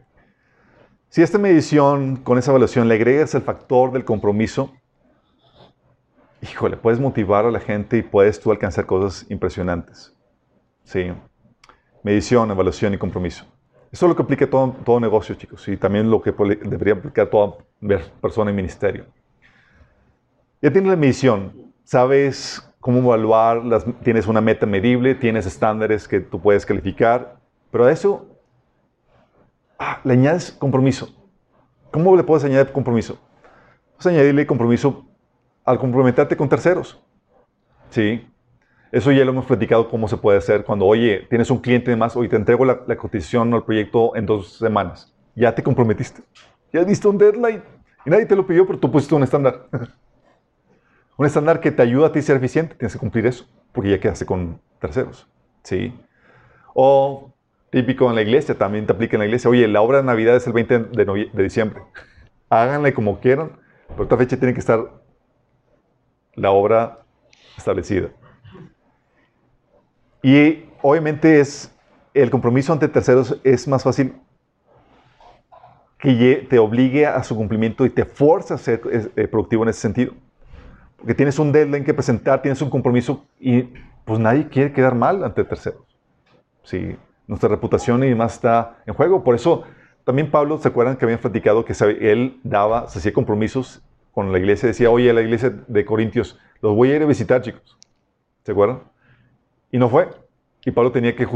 si esta medición con esa evaluación le agregas el factor del compromiso, híjole, puedes motivar a la gente y puedes tú alcanzar cosas impresionantes. Sí. Medición, evaluación y compromiso. Eso es lo que aplica todo, todo negocio, chicos, y también lo que debería aplicar toda persona en ministerio. Ya tienes la medición, sabes cómo evaluar, las- tienes una meta medible, tienes estándares que tú puedes calificar, pero a eso ah, le añades compromiso. ¿Cómo le puedes añadir compromiso? Puedes añadirle compromiso al comprometerte con terceros. Sí. Eso ya lo hemos platicado cómo se puede hacer cuando, oye, tienes un cliente y demás, oye, te entrego la, la cotización al proyecto en dos semanas. Ya te comprometiste. Ya diste un deadline. Y nadie te lo pidió, pero tú pusiste un estándar. un estándar que te ayuda a ti a ser eficiente. Tienes que cumplir eso, porque ya quedaste con terceros. ¿Sí? O típico en la iglesia, también te aplica en la iglesia. Oye, la obra de Navidad es el 20 de, de diciembre. Háganle como quieran, pero esta fecha tiene que estar la obra establecida. Y obviamente es el compromiso ante terceros es más fácil que te obligue a su cumplimiento y te fuerza a ser eh, productivo en ese sentido. Porque tienes un deadline que presentar, tienes un compromiso y pues nadie quiere quedar mal ante terceros. Sí, nuestra reputación y demás está en juego. Por eso también Pablo, ¿se acuerdan que habían platicado que él daba, se hacía compromisos con la iglesia? Decía, oye, la iglesia de Corintios, los voy a ir a visitar, chicos. ¿Se acuerdan? Y no fue. Y Pablo tenía que,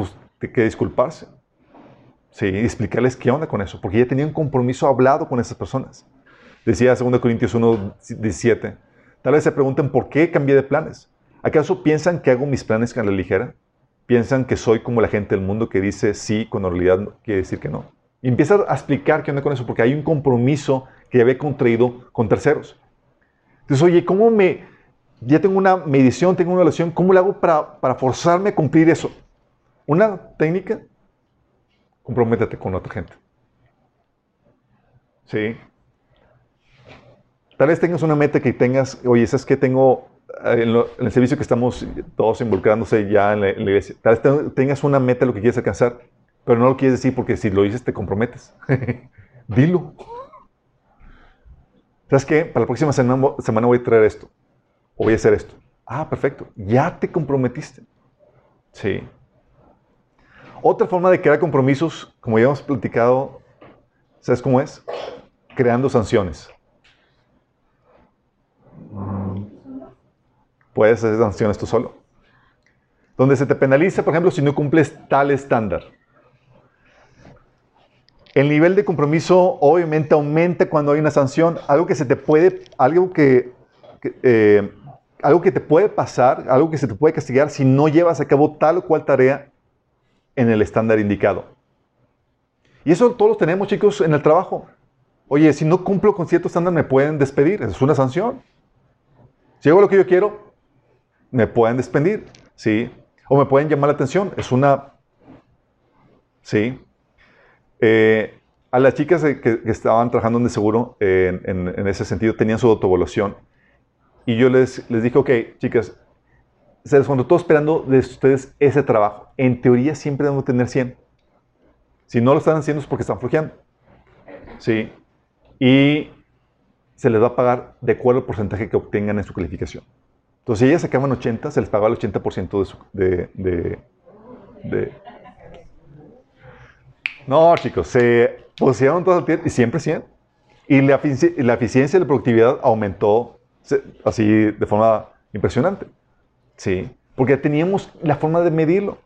que disculparse. Sí, y explicarles qué onda con eso, porque ya tenía un compromiso hablado con esas personas. Decía 2 Corintios 1, 17. Tal vez se pregunten por qué cambié de planes. ¿Acaso piensan que hago mis planes a la ligera? ¿Piensan que soy como la gente del mundo que dice sí cuando en realidad quiere decir que no? Y empieza a explicar qué onda con eso, porque hay un compromiso que ya había contraído con terceros. Entonces, oye, ¿cómo me... Ya tengo una medición, tengo una relación, ¿cómo le hago para, para forzarme a cumplir eso? Una técnica, comprométete con otra gente. Sí. Tal vez tengas una meta que tengas, oye, ¿sabes qué tengo eh, en, el servicio que estamos todos involucrándose ya en la, iglesia? Tal vez te- tengas una meta, lo que quieres alcanzar, pero no lo quieres decir porque si lo dices te comprometes. Dilo. ¿Sabes qué? Para la próxima semana, semana voy a traer esto. O voy a hacer esto. Ah, perfecto. Ya te comprometiste. Sí. Otra forma de crear compromisos, como ya hemos platicado, ¿sabes cómo es? Creando sanciones. Puedes hacer sanciones tú solo. Donde se te penaliza, por ejemplo, si no cumples tal estándar. El nivel de compromiso obviamente aumenta cuando hay una sanción. Algo que se te puede, algo que, eh, algo que te puede pasar, algo que se te puede castigar si no llevas a cabo tal o cual tarea en el estándar indicado. Y eso todos lo tenemos, chicos, en el trabajo. Oye, si no cumplo con cierto estándar me pueden despedir. Es una sanción. Si hago lo que yo quiero, me pueden despedir. ¿Sí? O me pueden llamar la atención. Es una... ¿Sí? Eh, a las chicas que, estaban trabajando en el seguro, en, ese sentido, tenían su autoevaluación. Y yo les, les dije, ok, chicas, se les contrató esperando de ustedes ese trabajo. En teoría siempre deben tener 100. Si no lo están haciendo es porque están flojeando. ¿Sí? Y se les va a pagar de acuerdo al porcentaje que obtengan en su calificación. Entonces, si ellas sacaban 80, se les pagaba el 80% de, su, de, No, chicos, se pusieron todas y siempre 100. Y la, la eficiencia y la productividad aumentó así de forma impresionante. Sí, porque teníamos la forma de medirlo.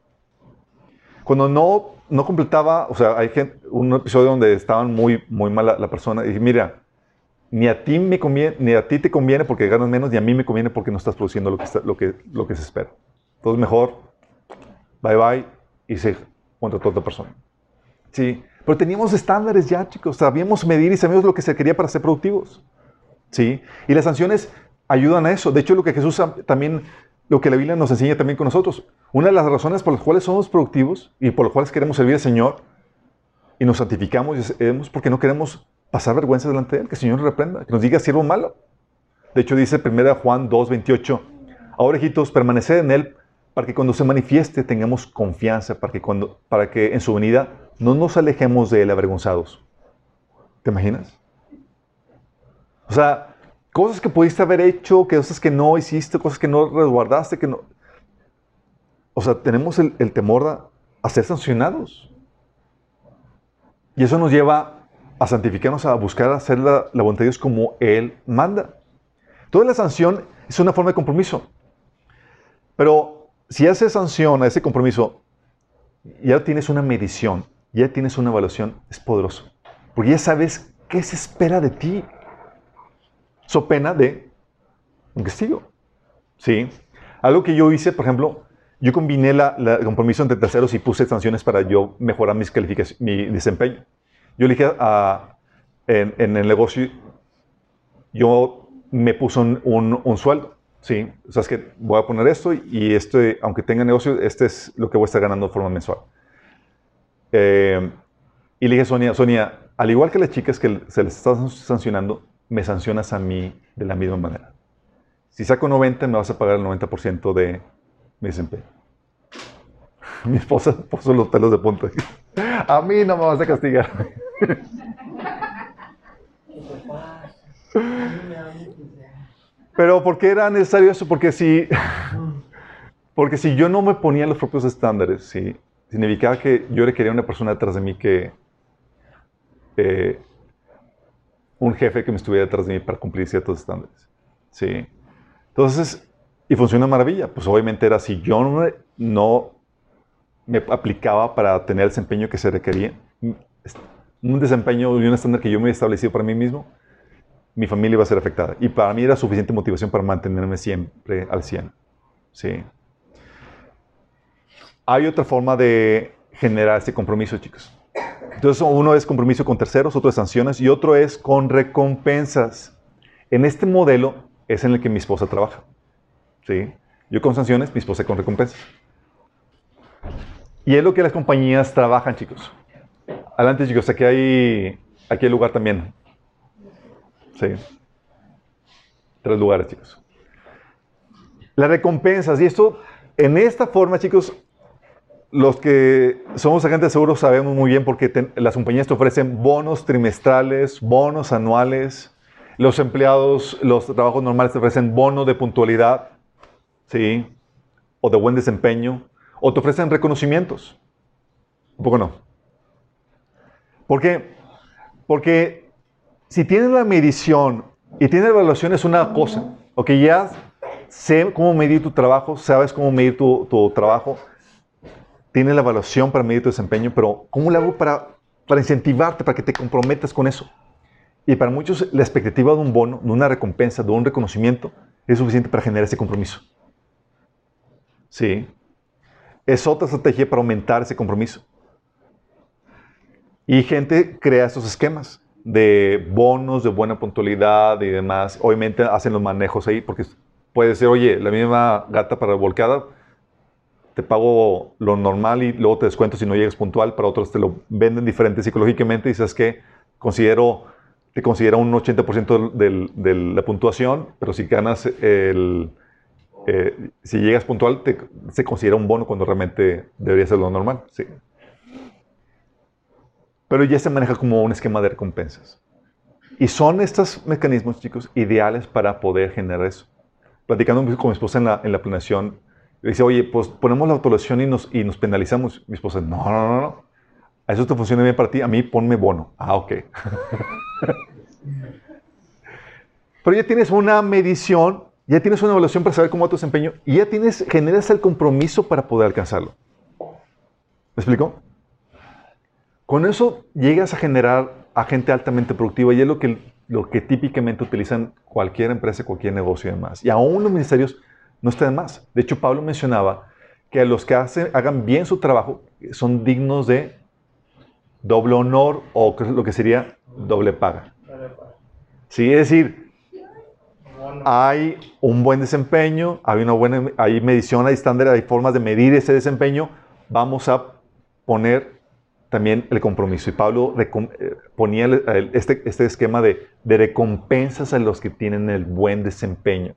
Cuando no, no completaba, o sea, hay gente, un episodio donde estaban muy, muy mal la persona y dije, mira, ni a ti me conviene, ni a ti te conviene porque ganas menos, ni a mí me conviene porque no estás produciendo lo que, está, lo que, lo que se espera. Entonces mejor, bye bye, y se contrató otra persona. Sí, pero teníamos estándares ya, chicos, sabíamos medir y sabíamos lo que se quería para ser productivos. Sí, y las sanciones ayudan a eso. De hecho, lo que Jesús también, lo que la Biblia nos enseña también con nosotros. Una de las razones por las cuales somos productivos y por las cuales queremos servir al Señor y nos santificamos y es porque no queremos pasar vergüenza delante de Él, que el Señor nos reprenda, que nos diga siervo malo. De hecho, dice 1 Juan 2, 28, ahora hijitos, permaneced en Él para que cuando se manifieste tengamos confianza, para que, cuando, para que en su venida no nos alejemos de Él avergonzados. ¿Te imaginas? O sea, cosas que pudiste haber hecho, cosas que no hiciste, cosas que no resguardaste, que no... O sea, tenemos el, el temor a ser sancionados. Y eso nos lleva a santificarnos, a buscar hacer la, voluntad de Dios como Él manda. Toda la sanción es una forma de compromiso. Pero si haces sanción a ese compromiso, ya tienes una medición, ya tienes una evaluación, es poderoso. Porque ya sabes qué se espera de ti. So pena de un castigo. ¿Sí? Algo que yo hice, por ejemplo, yo combiné la, la, el compromiso entre terceros y puse sanciones para yo mejorar mis calificaciones, mi desempeño. Yo le dije a, en, en, el negocio, yo me puse un, un, un, sueldo, ¿sí? O sea, es que voy a poner esto y esto, aunque tenga negocio, este es lo que voy a estar ganando de forma mensual. Eh, y le dije a Sonia, Sonia, al igual que las chicas que se les está sancionando, me sancionas a mí de la misma manera. Si saco 90, me vas a pagar el 90% de mi desempeño. Mi esposa puso los pelos de punta. A mí no me vas a castigar. Pero ¿por qué era necesario eso? Porque si, porque si yo no me ponía los propios estándares, ¿sí? significaba que yo le quería una persona detrás de mí que... Eh, un jefe que me estuviera detrás de mí para cumplir ciertos estándares. ¿sí? Entonces, y funciona maravilla. Pues obviamente era si yo no, no me aplicaba para tener el desempeño que se requería, un desempeño y un estándar que yo me había establecido para mí mismo, mi familia iba a ser afectada. Y para mí era suficiente motivación para mantenerme siempre al 100. ¿sí? Hay otra forma de generar este compromiso, chicos. Entonces, uno es compromiso con terceros, otro es sanciones y otro es con recompensas. En este modelo es en el que mi esposa trabaja. ¿Sí? Yo con sanciones, mi esposa con recompensas. Y es lo que las compañías trabajan, chicos. Adelante, chicos, aquí hay, aquí hay lugar también. Sí. Tres lugares, chicos. Las recompensas. Y esto, en esta forma, chicos, los que somos agentes de seguros sabemos muy bien porque las compañías te ofrecen bonos trimestrales, bonos anuales. Los empleados, los trabajos normales te ofrecen bono de puntualidad, ¿sí? O de buen desempeño, o te ofrecen reconocimientos. Un poco no. ¿Por? Porque si tienes la medición y tienes la evaluación es una cosa, ok, ya sé cómo medir tu trabajo, sabes cómo medir tu, tu trabajo, tienes la evaluación para medir tu desempeño, pero ¿cómo lo hago para, para incentivarte, para que te comprometas con eso? Y para muchos la expectativa de un bono, de una recompensa, de un reconocimiento, es suficiente para generar ese compromiso. Sí. Es otra estrategia para aumentar ese compromiso. Y gente crea estos esquemas de bonos, de buena puntualidad y demás. Obviamente hacen los manejos ahí porque puede ser, oye, la misma gata para volcada, te pago lo normal y luego te descuento si no llegas puntual. Para otros te lo venden diferente psicológicamente y dices que considero te considera un 80% de la puntuación, pero si ganas el... Eh, si llegas puntual, se considera un bono cuando realmente debería ser lo normal. Sí. Pero ya se maneja como un esquema de recompensas. Y son estos mecanismos, chicos, ideales para poder generar eso. Platicando con mi esposa en la, en la planeación, le dice, oye, pues ponemos la autolación y nos, y nos penalizamos. Mi esposa, no, no, no, no. Eso te funciona bien para ti, a mí ponme bono. Ah, ok. Pero ya tienes una medición, ya tienes una evaluación para saber cómo va tu desempeño y ya tienes, generas el compromiso para poder alcanzarlo. ¿Me explico? Con eso llegas a generar a gente altamente productiva y es lo que, lo que típicamente utilizan cualquier empresa, cualquier negocio y demás. Y aún los ministerios no están más. De hecho, Pablo mencionaba que a los que hacen, hagan bien su trabajo son dignos de doble honor o lo que sería doble paga. Sí, es decir, hay un buen desempeño, hay una buena hay medición, hay estándar, hay formas de medir ese desempeño. Vamos a poner también el compromiso. Y Pablo eh, ponía este, este esquema de, de recompensas a los que tienen el buen desempeño.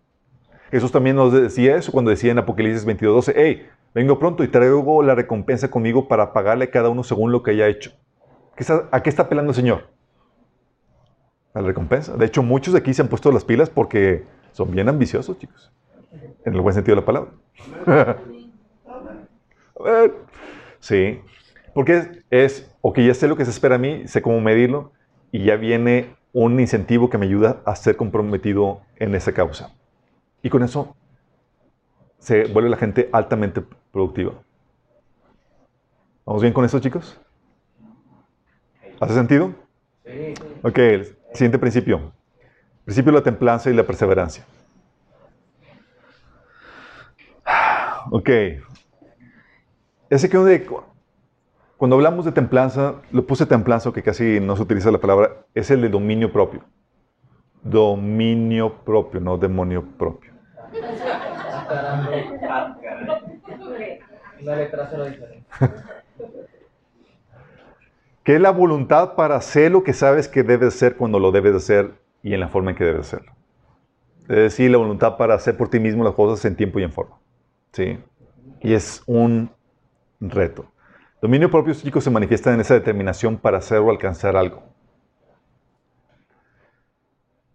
Jesús también nos decía eso cuando decía en Apocalipsis 22:12, hey, vengo pronto y traigo la recompensa conmigo para pagarle a cada uno según lo que haya hecho. ¿A qué está apelando el Señor? A la recompensa. De hecho, muchos de aquí se han puesto las pilas porque son bien ambiciosos, chicos. En el buen sentido de la palabra. a ver. Sí. Porque es, ok, ya sé lo que se espera a mí, sé cómo medirlo, y ya viene un incentivo que me ayuda a ser comprometido en esa causa. Y con eso se vuelve la gente altamente productiva. ¿Vamos bien con eso, chicos? ¿Hace sentido? Sí. Ok, siguiente principio. Principio de la templanza y la perseverancia. Ok. Ese que de, cuando hablamos de templanza, lo puse templanza, que casi no se utiliza la palabra, es el de dominio propio. Dominio propio, no demonio propio. ¿Qué es la voluntad para hacer lo que sabes que debes hacer cuando lo debes hacer y en la forma en que debes hacerlo? Es decir, la voluntad para hacer por ti mismo las cosas en tiempo y en forma. ¿Sí? Y es un reto. Dominio propio, chicos, se manifiesta en esa determinación para hacer o alcanzar algo.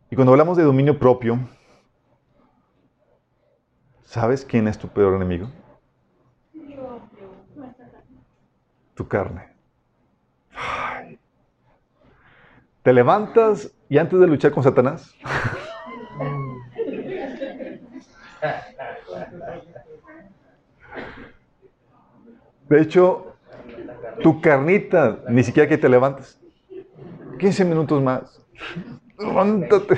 Y cuando hablamos de dominio propio, ¿sabes quién es tu peor enemigo? Tu carne. Te levantas y antes de luchar con Satanás. De hecho, tu carnita, ni siquiera que te levantes. 15 minutos más. Levántate.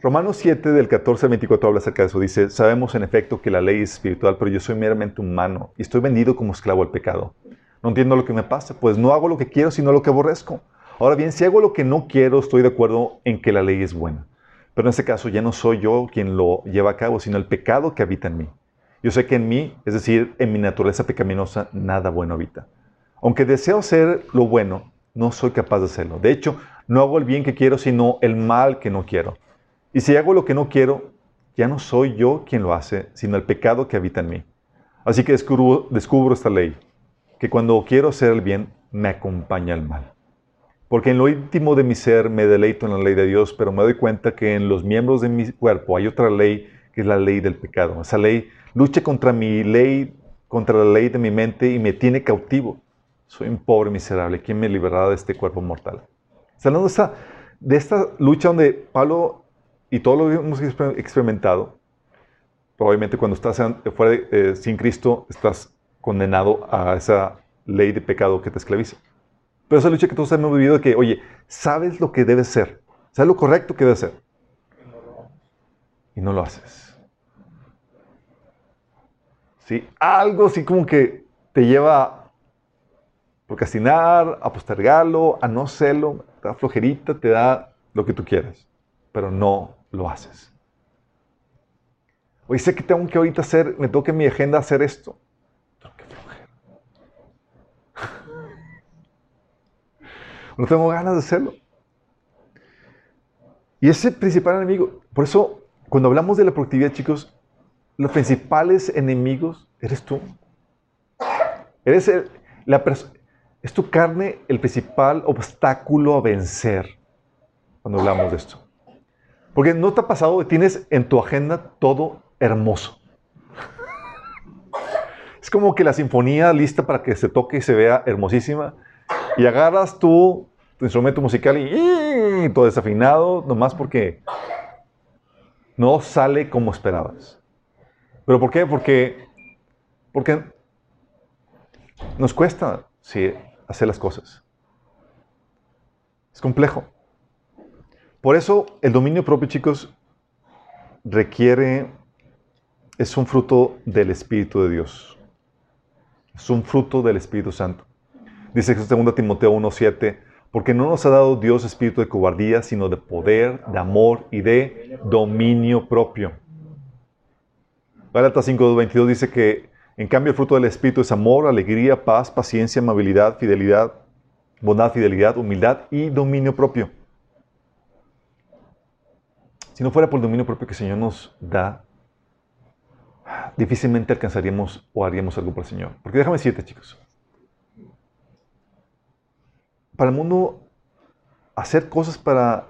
Romanos 7 del 14 al 24 habla acerca de eso. Dice, sabemos en efecto que la ley es espiritual, pero yo soy meramente humano y estoy vendido como esclavo al pecado. No entiendo lo que me pasa, pues no hago lo que quiero, sino lo que aborrezco. Ahora bien, si hago lo que no quiero, estoy de acuerdo en que la ley es buena. Pero en este caso ya no soy yo quien lo lleva a cabo, sino el pecado que habita en mí. Yo sé que en mí, es decir, en mi naturaleza pecaminosa, nada bueno habita. Aunque deseo hacer lo bueno, no soy capaz de hacerlo. De hecho, no hago el bien que quiero, sino el mal que no quiero. Y si hago lo que no quiero, ya no soy yo quien lo hace, sino el pecado que habita en mí. Así que descubro, descubro esta ley que cuando quiero hacer el bien, me acompaña el mal. Porque en lo íntimo de mi ser me deleito en la ley de Dios, pero me doy cuenta que en los miembros de mi cuerpo hay otra ley que es la ley del pecado. Esa ley lucha contra mi ley, contra la ley de mi mente y me tiene cautivo. Soy un pobre miserable. ¿Quién me librará de este cuerpo mortal? Hablando de esta, de esta lucha donde Pablo y todos lo hemos exper- experimentado. Probablemente cuando estás fuera eh, sin Cristo, estás condenado a esa ley de pecado que te esclaviza. Pero esa lucha que todos hemos vivido de que, oye, sabes lo que debes ser, sabes lo correcto que debes ser, y no lo haces. ¿Sí? Algo así como que te lleva a procrastinar, a postergarlo, a no hacerlo, te da flojerita, te da lo que tú quieres, pero no lo haces. Oye, sé que tengo que ahorita hacer, me toca en mi agenda hacer esto. Pero qué flojera. No tengo ganas de hacerlo. Y ese principal enemigo, por eso cuando hablamos de la productividad, chicos, los principales enemigos eres tú. Eres el- la es tu carne el principal obstáculo a vencer cuando hablamos de esto. Porque no te ha pasado tienes en tu agenda todo hermoso. Es como que la sinfonía lista para que se toque y se vea hermosísima. Y agarras tú tu instrumento musical y, todo desafinado, nomás porque no sale como esperabas. ¿Pero por qué? Porque, porque nos cuesta hacer las cosas. Es complejo. Por eso el dominio propio, chicos, requiere, es un fruto del Espíritu de Dios. Es un fruto del Espíritu Santo. Dice 2 Timoteo 1.7, porque no nos ha dado Dios espíritu de cobardía, sino de poder, de amor y de dominio propio. Gálatas 5.22 dice que, en cambio, el fruto del Espíritu es amor, alegría, paz, paciencia, amabilidad, fidelidad, bondad, fidelidad, humildad y dominio propio. Si no fuera por el dominio propio que el Señor nos da, difícilmente alcanzaríamos o haríamos algo por el Señor. Porque déjame decirte, chicos, para el mundo, hacer cosas para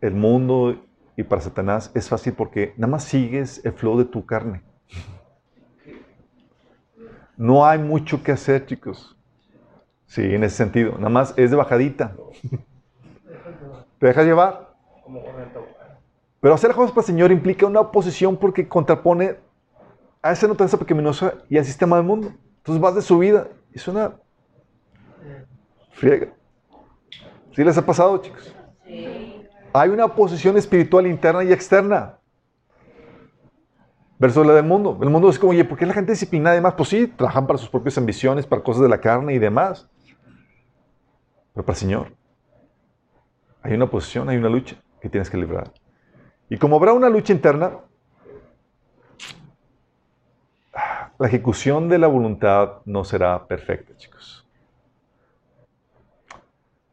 el mundo y para Satanás es fácil porque nada más sigues el flow de tu carne. No hay mucho que hacer, chicos. Sí, en ese sentido. Nada más es de bajadita. Te dejas llevar. Pero hacer cosas para el Señor implica una oposición porque contrapone a esa naturaleza pecaminosa y al sistema del mundo. Entonces vas de su vida. Es una friega. ¿Sí les ha pasado, chicos? Hay una oposición espiritual interna y externa. Versus la del mundo. El mundo es como, oye, ¿por qué la gente disciplinada y demás? Pues sí, trabajan para sus propias ambiciones, para cosas de la carne y demás. Pero para el Señor, hay una oposición, hay una lucha que tienes que librar. Y como habrá una lucha interna, la ejecución de la voluntad no será perfecta, chicos.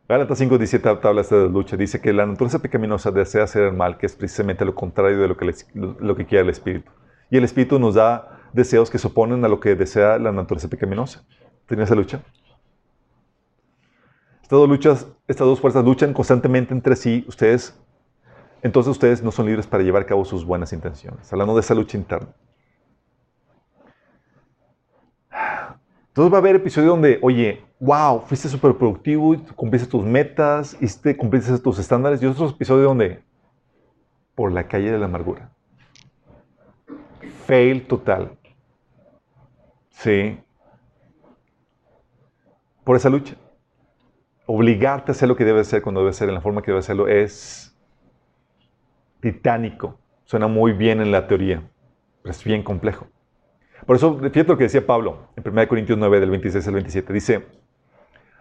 Gálatas 5.17 habla la lucha. Dice que la naturaleza pecaminosa desea hacer el mal, que es precisamente lo contrario de lo que, le- lo que quiere el Espíritu. Y el Espíritu nos da deseos que se oponen a lo que desea la naturaleza pecaminosa. ¿Tiene esa lucha? Estas dos, luchas, estas dos fuerzas luchan constantemente entre sí. Ustedes, entonces ustedes no son libres para llevar a cabo sus buenas intenciones. Hablando de esa lucha interna. Entonces va a haber episodios donde, oye, wow, fuiste súper productivo, cumpliste tus metas, cumpliste tus estándares. Y otros episodios donde, por la calle de la amargura. Fail total. Sí. Por esa lucha. Obligarte a hacer lo que debe ser cuando debe ser, en la forma que debe hacerlo, es titánico. Suena muy bien en la teoría, pero es bien complejo. Por eso, fíjate lo que decía Pablo en 1 Corintios 9, del 26 al 27. Dice,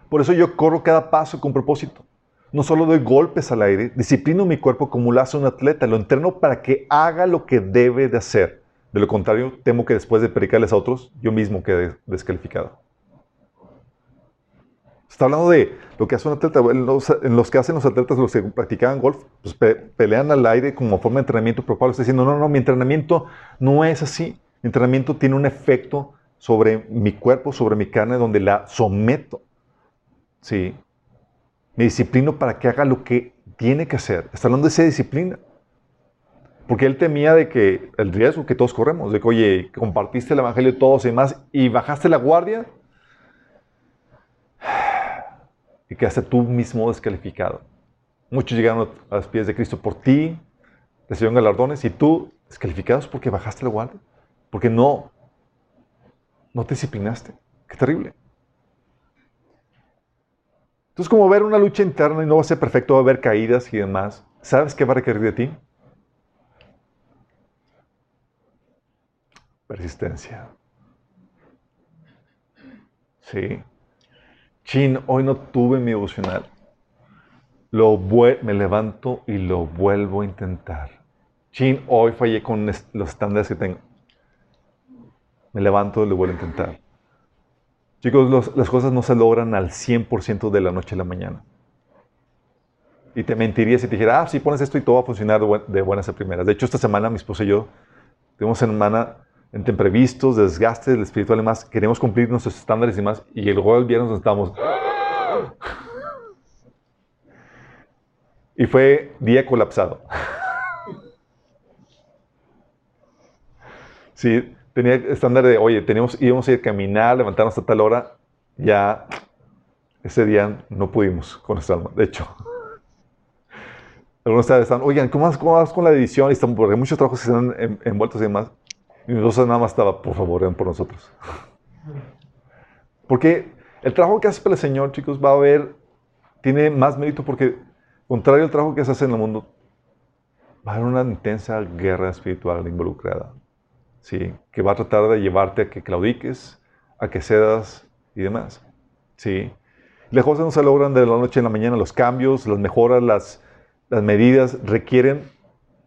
por eso yo corro cada paso con propósito. No solo doy golpes al aire, disciplino mi cuerpo como lo hace un atleta, lo entreno para que haga lo que debe de hacer. De lo contrario, temo que después de predicarles a otros, yo mismo quede descalificado. Está hablando de lo que hace un atleta. En los, en los que hacen los atletas, los que practicaban golf, pues pe- pelean al aire como forma de entrenamiento, pero Pablo está diciendo, no, no, mi entrenamiento no es así. Mi entrenamiento tiene un efecto sobre mi cuerpo, sobre mi carne, donde la someto. Sí. Me disciplino para que haga lo que tiene que hacer. Está hablando de esa disciplina. Porque él temía de que el riesgo que todos corremos, de que, oye, compartiste el evangelio todos y demás y bajaste la guardia y quedaste tú mismo descalificado. Muchos llegaron a los pies de Cristo por ti, recibieron galardones y tú descalificados porque bajaste la guardia, porque no, no te disciplinaste. Qué terrible. Entonces, como ver una lucha interna y no va a ser perfecto, va a haber caídas y demás, ¿sabes qué va a requerir de ti? Persistencia. Sí. Chin, hoy no tuve mi devocional. Lo me levanto y lo vuelvo a intentar. Chin, hoy fallé con los estándares que tengo. Me levanto y lo vuelvo a intentar. Chicos, las cosas no se logran al 100% de la noche a la mañana. Y te mentiría si te dijera, ah, si pones esto y todo va a funcionar de, buenas a primeras. De hecho, esta semana mi esposa y yo tuvimos semana entre imprevistos, desgastes del espiritual y más. Queremos cumplir nuestros estándares y más. Y el viernes nos estamos... Y fue día colapsado. Sí, tenía estándar de, oye, teníamos, íbamos a ir a caminar, levantarnos a tal hora, ya ese día no pudimos con nuestra alma, de hecho. Algunos estaban, oigan, ¿cómo vas, cómo vas con la edición? Y estamos, porque muchos trabajos que están envueltos y demás. Y esposa nada más estaba, por favor, ven por nosotros. Porque el trabajo que hace para el Señor, chicos, va a haber, tiene más mérito porque, contrario al trabajo que se hace en el mundo, va a haber una intensa guerra espiritual involucrada. ¿Sí? que va a tratar de llevarte a que claudiques, a que cedas y demás. ¿sí? Las cosas no se logran de la noche a la mañana, los cambios, las mejoras, las, las medidas requieren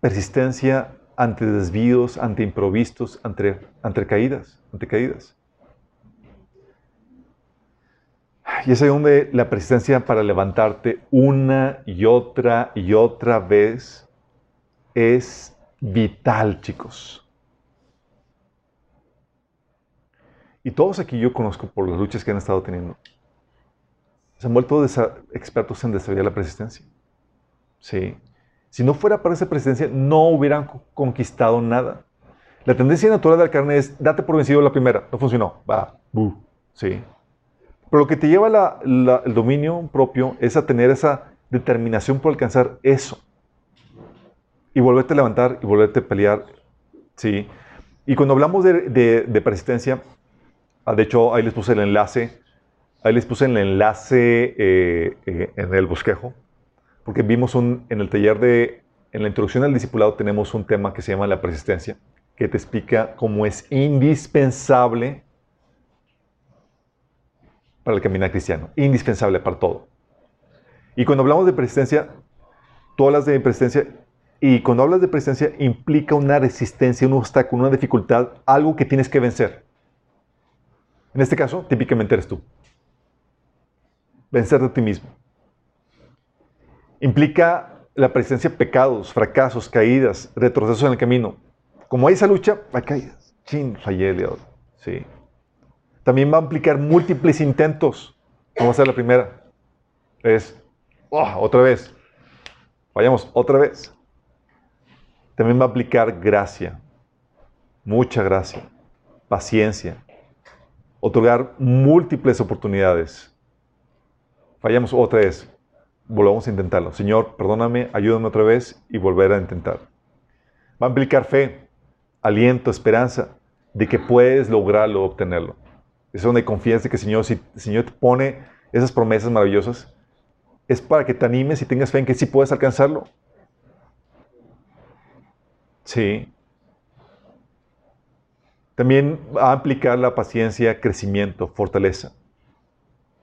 persistencia ante desvíos, ante improvistos, ante, ante caídas, ante caídas. Y es ahí donde la persistencia para levantarte una y otra y otra vez es vital, chicos. Y todos aquí yo conozco por las luchas que han estado teniendo. Se han vuelto expertos en desarrollar la persistencia. Sí. Si no fuera para esa persistencia, no hubieran conquistado nada. La tendencia natural de la carne es, date por vencido la primera. No funcionó. Va. Sí. Pero lo que te lleva el dominio propio es a tener esa determinación por alcanzar eso. Y volverte a levantar y volverte a pelear. Sí. Y cuando hablamos de persistencia, Ah, de hecho, ahí les puse el enlace. Ahí les puse el enlace eh, eh, en el bosquejo. Porque vimos un, en el taller de, en la introducción al discipulado tenemos un tema que se llama la persistencia, que te explica cómo es indispensable para el caminar cristiano. Indispensable para todo. Y cuando hablamos de persistencia, tú hablas de persistencia y cuando hablas de persistencia implica una resistencia, un obstáculo, una dificultad, algo que tienes que vencer. En este caso, típicamente eres tú. Vencer de ti mismo. Implica la presencia de pecados, fracasos, caídas, retrocesos en el camino. Como hay esa lucha, hay caídas. Chin, fallé de Sí. También va a implicar múltiples intentos. Vamos a hacer la primera. Es, oh, otra vez. Vayamos, otra vez. También va a aplicar gracia. Mucha gracia. Paciencia otorgar múltiples oportunidades. Fallamos otra vez, volvamos a intentarlo. Señor, perdóname, ayúdame otra vez y volver a intentar. Va a implicar fe, aliento, esperanza de que puedes lograrlo, obtenerlo. Es donde confías de que Señor, si Señor te pone esas promesas maravillosas, es para que te animes y tengas fe en que sí puedes alcanzarlo. Sí, también va a implicar la paciencia, crecimiento, fortaleza.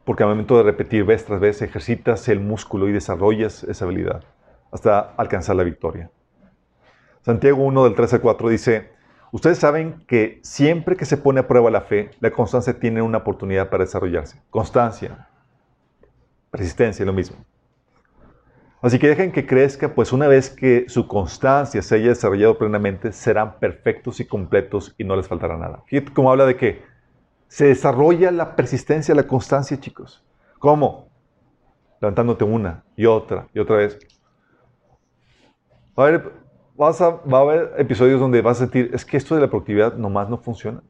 Porque al momento de repetir vez tras vez ejercitas el músculo y desarrollas esa habilidad hasta alcanzar la victoria. Santiago 1 del 13 al 4 dice, ustedes saben que siempre que se pone a prueba la fe, la constancia tiene una oportunidad para desarrollarse. Constancia, persistencia, lo mismo. Así que dejen que crezca, pues una vez que su constancia se haya desarrollado plenamente, serán perfectos y completos y no les faltará nada. Cómo habla de que se desarrolla la persistencia, la constancia, chicos. ¿Cómo? levantándote una y otra y otra vez. A haber, vas a, va a haber episodios donde vas a sentir, es que esto de la productividad nomás no funciona.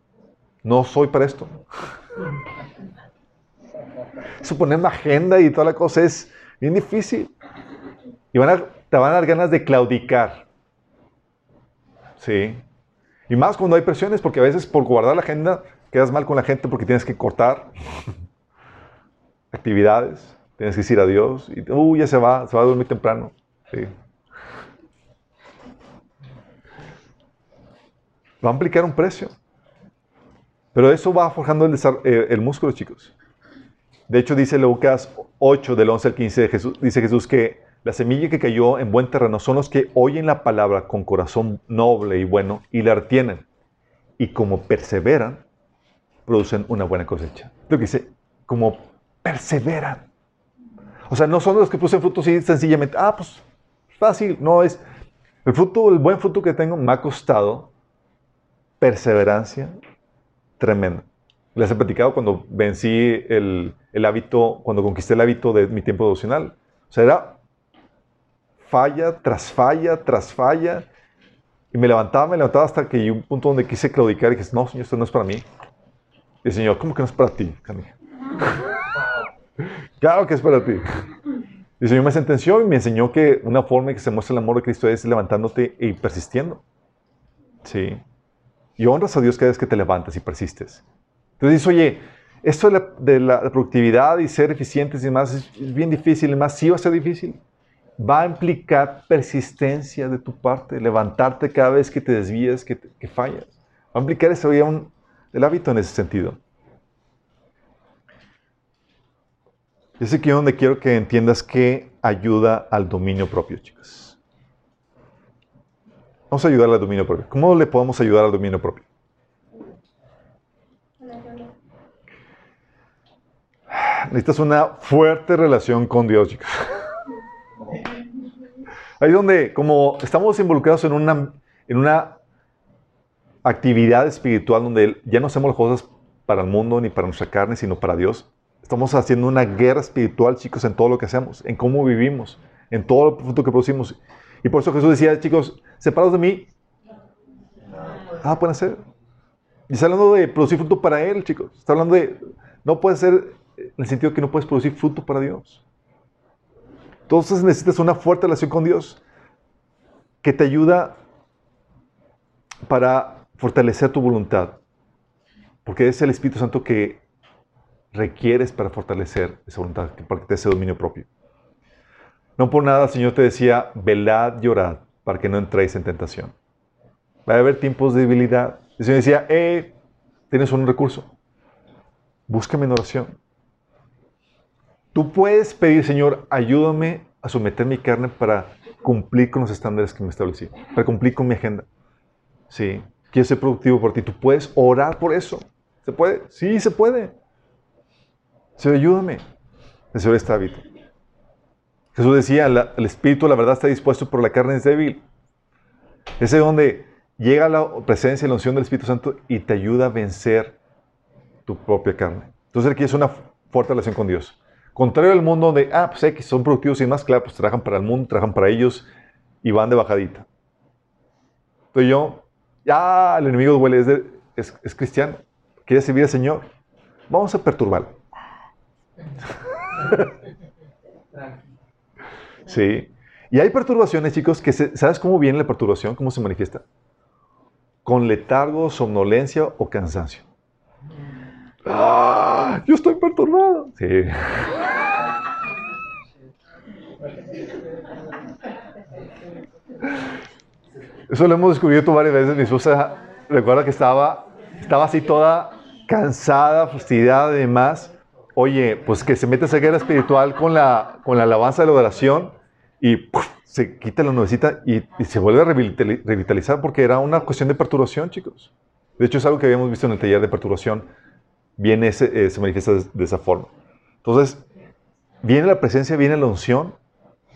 No soy para esto. Suponer una agenda y toda la cosa es bien difícil. Y te van a dar ganas de claudicar. Sí. Y más cuando hay presiones, porque a veces por guardar la agenda quedas mal con la gente porque tienes que cortar actividades, tienes que decir adiós y uh, ya se va, se va a dormir temprano. Sí. Va a implicar un precio. Pero eso va forjando el, eh, el músculo, chicos. De hecho, dice Lucas 8, del 11 al 15, de Jesús, dice Jesús que la semilla que cayó en buen terreno son los que oyen la palabra con corazón noble y bueno y la retienen. Y como perseveran, producen una buena cosecha. Lo que dice, como perseveran. O sea, no son los que producen frutos así sencillamente, ah, pues fácil, no es. El fruto, el buen fruto que tengo me ha costado perseverancia tremenda. Les he platicado cuando vencí el, el hábito, cuando conquisté el hábito de mi tiempo devocional. O sea, era falla tras falla tras falla. Y me levantaba, me levantaba hasta que llegó un punto donde quise claudicar y dije, no, Señor, esto no es para mí. Y el Señor, ¿cómo que no es para ti, claro que es para ti. Y el Señor me sentenció y me enseñó que una forma en que se muestra el amor de Cristo es levantándote y persistiendo. Sí. Y honras a Dios cada vez que te levantas y persistes. Entonces dices, oye, esto de la, de la productividad y ser eficientes y demás es bien difícil, y más sí va a ser difícil. Va a implicar persistencia de tu parte, levantarte cada vez que te desvías, que, fallas. Va a implicar eso el hábito en ese sentido. Que yo donde quiero que entiendas que ayuda al dominio propio, chicos. Vamos a ayudar al dominio propio. ¿Cómo le podemos ayudar al dominio propio? Necesitas una fuerte relación con Dios, chicos. Ahí donde, como estamos involucrados en una, en una actividad espiritual donde ya no hacemos las cosas para el mundo ni para nuestra carne, sino para Dios. Estamos haciendo una guerra espiritual, chicos, en todo lo que hacemos, en cómo vivimos, en todo el fruto que producimos. Y por eso Jesús decía, chicos, separados de mí, ah, pueden hacer. Y está hablando de producir fruto para Él, chicos. Está hablando de, no puede ser en el sentido que no puedes producir fruto para Dios. Entonces necesitas una fuerte relación con Dios que te ayuda para fortalecer tu voluntad. Porque es el Espíritu Santo que requieres para fortalecer esa voluntad, para que te ese dominio propio. No por nada Señor te decía, velad y orad para que no entréis en tentación. Va a haber tiempos de debilidad. El Señor decía, eh, tienes un recurso. Búscame en oración. Tú puedes pedir, Señor, ayúdame a someter mi carne para cumplir con los estándares que me establecí, para cumplir con mi agenda. Sí, quiero ser productivo por ti. Tú puedes orar por eso. ¿Se puede? Sí, se puede. Señor, ayúdame a desarrollar este hábito. Jesús decía, la- el espíritu, la verdad, está dispuesto, pero la carne es débil. Ese es donde llega la presencia y la unción del Espíritu Santo y te ayuda a vencer tu propia carne. Entonces aquí es una fuerte relación con Dios. Contrario al mundo donde, ah, pues X, son productivos y más, claro, pues trabajan para el mundo, trabajan para ellos y van de bajadita. Entonces yo, ya el enemigo huele, es, de- es, es cristiano, quiere servir al Señor. Vamos a perturbarlo. Sí. Y hay perturbaciones, chicos, que se- ¿sabes cómo viene la perturbación? ¿Cómo se manifiesta? Con letargo, somnolencia o cansancio. ¡Ah! Yo estoy perturbado. Sí. Eso lo hemos descubierto varias veces. Mi esposa recuerda que estaba, estaba así toda cansada, fastidiada y demás. Oye, pues que se mete esa guerra espiritual con la, con la alabanza de la adoración y se quita la nubecita y, y se vuelve a revitali- revitalizar porque era una cuestión de perturbación, chicos. De hecho, es algo que habíamos visto en el taller de perturbación. Viene, ese- eh, se manifiesta de, esa forma. Entonces, viene la presencia, viene la unción,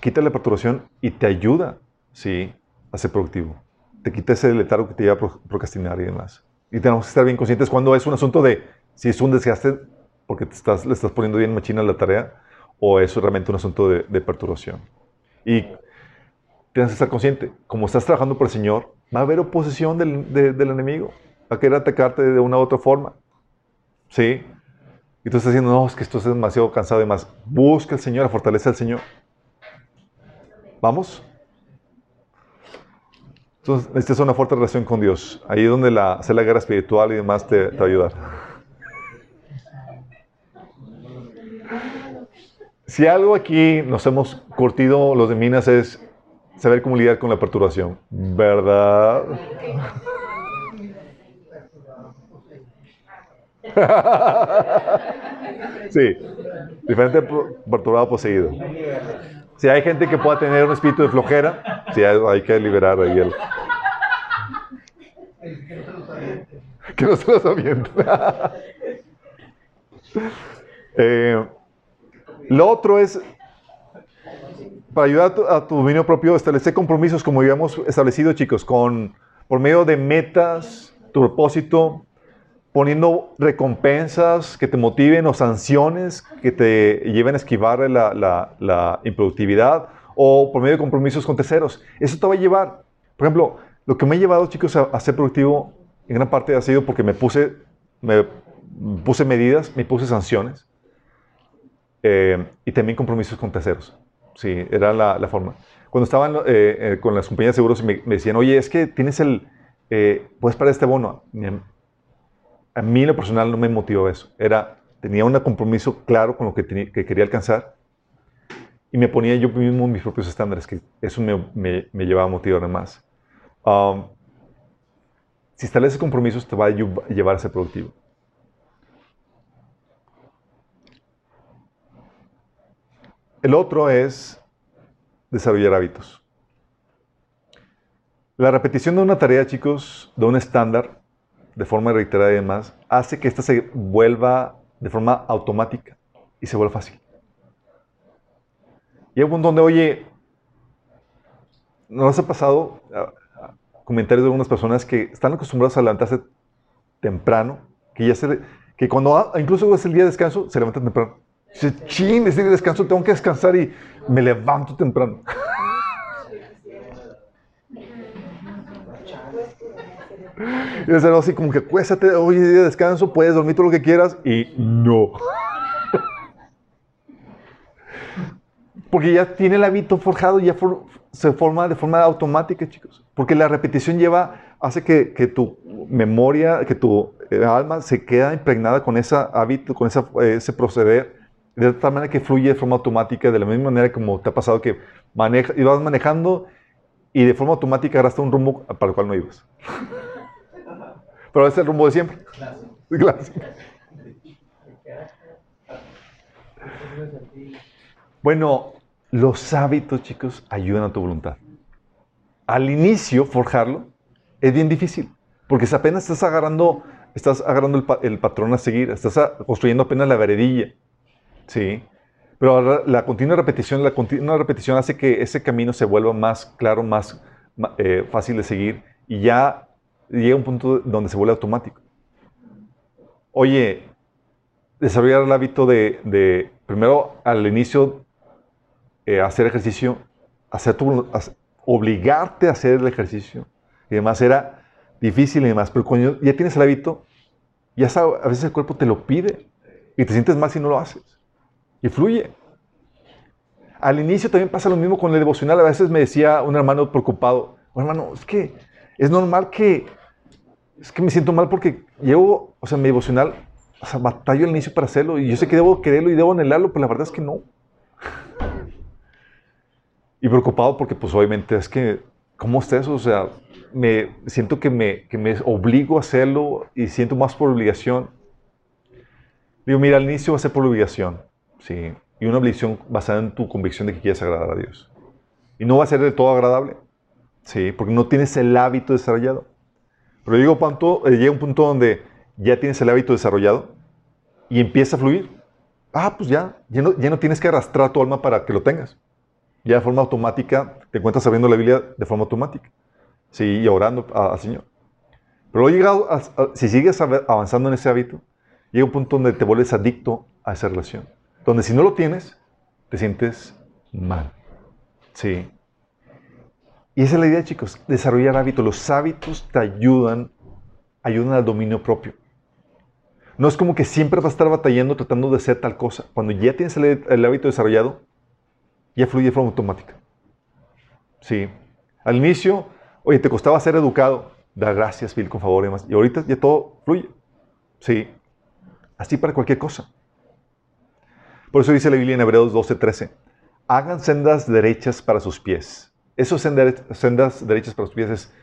quita la perturbación y te ayuda, ¿sí? A ser productivo. Te quita ese letargo que te lleva a pro- procrastinar y demás. Y tenemos que estar bien conscientes cuando es un asunto de si es un desgaste porque te estás, le estás poniendo bien machina a la tarea o es realmente un asunto de, de perturbación. Y tienes que estar consciente, como estás trabajando por el Señor, va a haber oposición del, de- del enemigo, va a querer atacarte de una u otra forma. ¿Sí? Y tú estás diciendo, no, es que esto es demasiado cansado y más. Busca al Señor, fortalece al Señor. ¿Vamos? Entonces, necesitas una fuerte relación con Dios. Ahí es donde la, hacer la guerra espiritual y demás te, te va a ayudar. Si algo aquí nos hemos curtido los de Minas es saber cómo lidiar con la perturbación. ¿Verdad? Sí, diferente perturbado poseído. Si hay gente que pueda tener un espíritu de flojera, sí, hay, que liberar ahí el... Que no se los avienten. Eh, lo otro es, para ayudar a tu, a tu dominio propio, establecer compromisos como habíamos establecido, chicos, con, por medio de metas, tu propósito, poniendo recompensas que te motiven o sanciones que te lleven a esquivar la, la- la improductividad o por medio de compromisos con terceros. Eso te va a llevar. Por ejemplo, lo que me ha llevado, chicos, a, ser productivo en gran parte ha sido porque me puse, me puse medidas, me puse sanciones eh, y también compromisos con terceros. Sí, era la, la forma. Cuando estaban eh, eh, con las compañías de seguros me, me decían, oye, es que tienes el, puedes pagar este bono. A mí lo personal no me motivó eso. Era, tenía un compromiso claro con lo que, quería alcanzar y me ponía yo mismo mis propios estándares, que eso me, llevaba a motivar más. Um, si estableces compromisos te va a llevar a ser productivo. El otro es desarrollar hábitos. La repetición de una tarea, chicos, de un estándar, de forma reiterada y demás, hace que ésta se vuelva de forma automática y se vuelva fácil. Y hay un punto donde, oye, ¿no les ha pasado ah, ah, comentarios de algunas personas que están acostumbrados a levantarse temprano, que ya se, que cuando ah, incluso es el día de descanso, se levantan temprano? Dice, chin, es día de descanso, tengo que descansar y me levanto temprano. Y es algo así como que acuéstate, hoy día de descanso, puedes dormir todo lo que quieras y no. Porque ya tiene el hábito forjado, ya for- se forma de forma automática, chicos. Porque la repetición lleva, hace que, que tu memoria, que tu eh, alma se queda impregnada con ese hábito, con esa, eh, ese proceder, de tal manera que fluye de forma automática, de la misma manera como te ha pasado que maneja, ibas manejando y de forma automática agarraste un rumbo para el cual no ibas. Pero es el rumbo de siempre. Clásico. Bueno, los hábitos, chicos, ayudan a tu voluntad. Al inicio, forjarlo es bien difícil, porque si apenas estás agarrando, estás agarrando el, pa- el patrón a seguir, estás construyendo apenas la veredilla, ¿sí? Pero la, la continua repetición, la continua repetición hace que ese camino se vuelva más claro, más eh, fácil de seguir y ya llega un punto donde se vuelve automático. Oye, desarrollar el hábito de, primero al inicio eh, hacer ejercicio, hacer tu, obligarte a hacer el ejercicio y demás era difícil y demás, pero cuando ya tienes el hábito, ya sabes, a veces el cuerpo te lo pide y te sientes mal si no lo haces y fluye. Al inicio también pasa lo mismo con el devocional. A veces me decía un hermano preocupado, "Oh, hermano, es que es normal que, es que me siento mal porque llevo, o sea, mi devocional, o sea, batallo al inicio para hacerlo y yo sé que debo quererlo y debo anhelarlo, pero la verdad es que no. Y preocupado porque pues obviamente es que, ¿cómo eso? O sea, me siento que me, que me obligo a hacerlo y siento más por obligación. Digo, mira, al inicio va a ser por obligación, sí, y una obligación basada en tu convicción de que quieres agradar a Dios. Y no va a ser del todo agradable, sí, porque no tienes el hábito desarrollado. Pero digo, punto, eh, llega un punto donde ya tienes el hábito desarrollado y empieza a fluir. Ah, pues ya, ya no, tienes que arrastrar tu alma para que lo tengas. Ya de forma automática te encuentras sabiendo la Biblia de forma automática, sí, y orando al Señor. Pero llegado si sigues av- avanzando en ese hábito, llega un punto donde te vuelves adicto a esa relación. Donde si no lo tienes, te sientes mal. Sí. Y esa es la idea, chicos, desarrollar hábitos. Los hábitos te ayudan, ayudan al dominio propio. No es como que siempre vas a estar batallando tratando de hacer tal cosa. Cuando ya tienes el, el hábito desarrollado, ya fluye de forma automática. Sí. Al inicio, oye, te costaba ser educado. Da gracias, Bill, con favor y demás. Y ahorita ya todo fluye. Sí. Así para cualquier cosa. Por eso dice la Biblia en Hebreos 12:13. Hagan sendas derechas para sus pies. Esos sendas, sendas derechas para sus pies es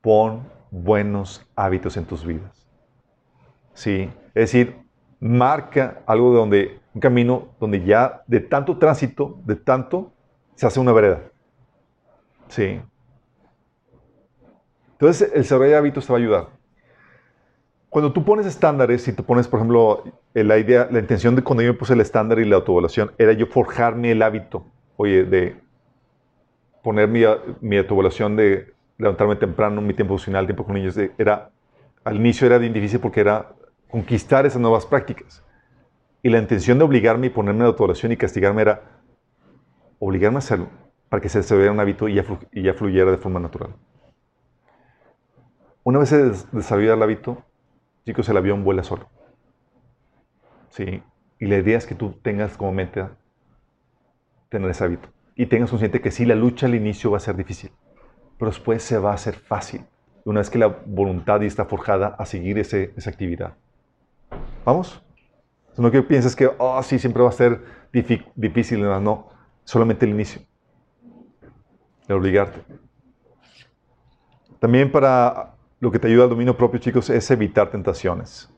pon buenos hábitos en tus vidas. Sí. Es decir, marca algo de donde, un camino donde ya de tanto tránsito, de tanto, se hace una vereda. Sí. Entonces, el desarrollo de hábitos te va a ayudar. Cuando tú pones estándares, y te pones, por ejemplo, la idea, la intención de cuando yo me puse el estándar y la autoevaluación, era yo forjarme el hábito, oye, de poner mi, mi de levantarme temprano, mi tiempo funcional, tiempo con niños, era, al inicio era bien difícil porque era conquistar esas nuevas prácticas. Y la intención de obligarme y ponerme la autoevaluación y castigarme era obligarme a hacerlo para que se desarrollara un hábito y ya, fluyera de forma natural. Una vez se desarrolla el hábito, chicos, el avión vuela solo. ¿Sí? Y la idea es que tú tengas como mente tener ese hábito. Y tengas consciente que sí, la lucha al inicio va a ser difícil, pero después se va a hacer fácil. Una vez que la voluntad está forjada a seguir ese, esa actividad. ¿Vamos? No que pienses que, oh, sí, siempre va a ser difícil. No, solamente el inicio. El obligarte. También para lo que te ayuda al dominio propio, chicos, es evitar tentaciones.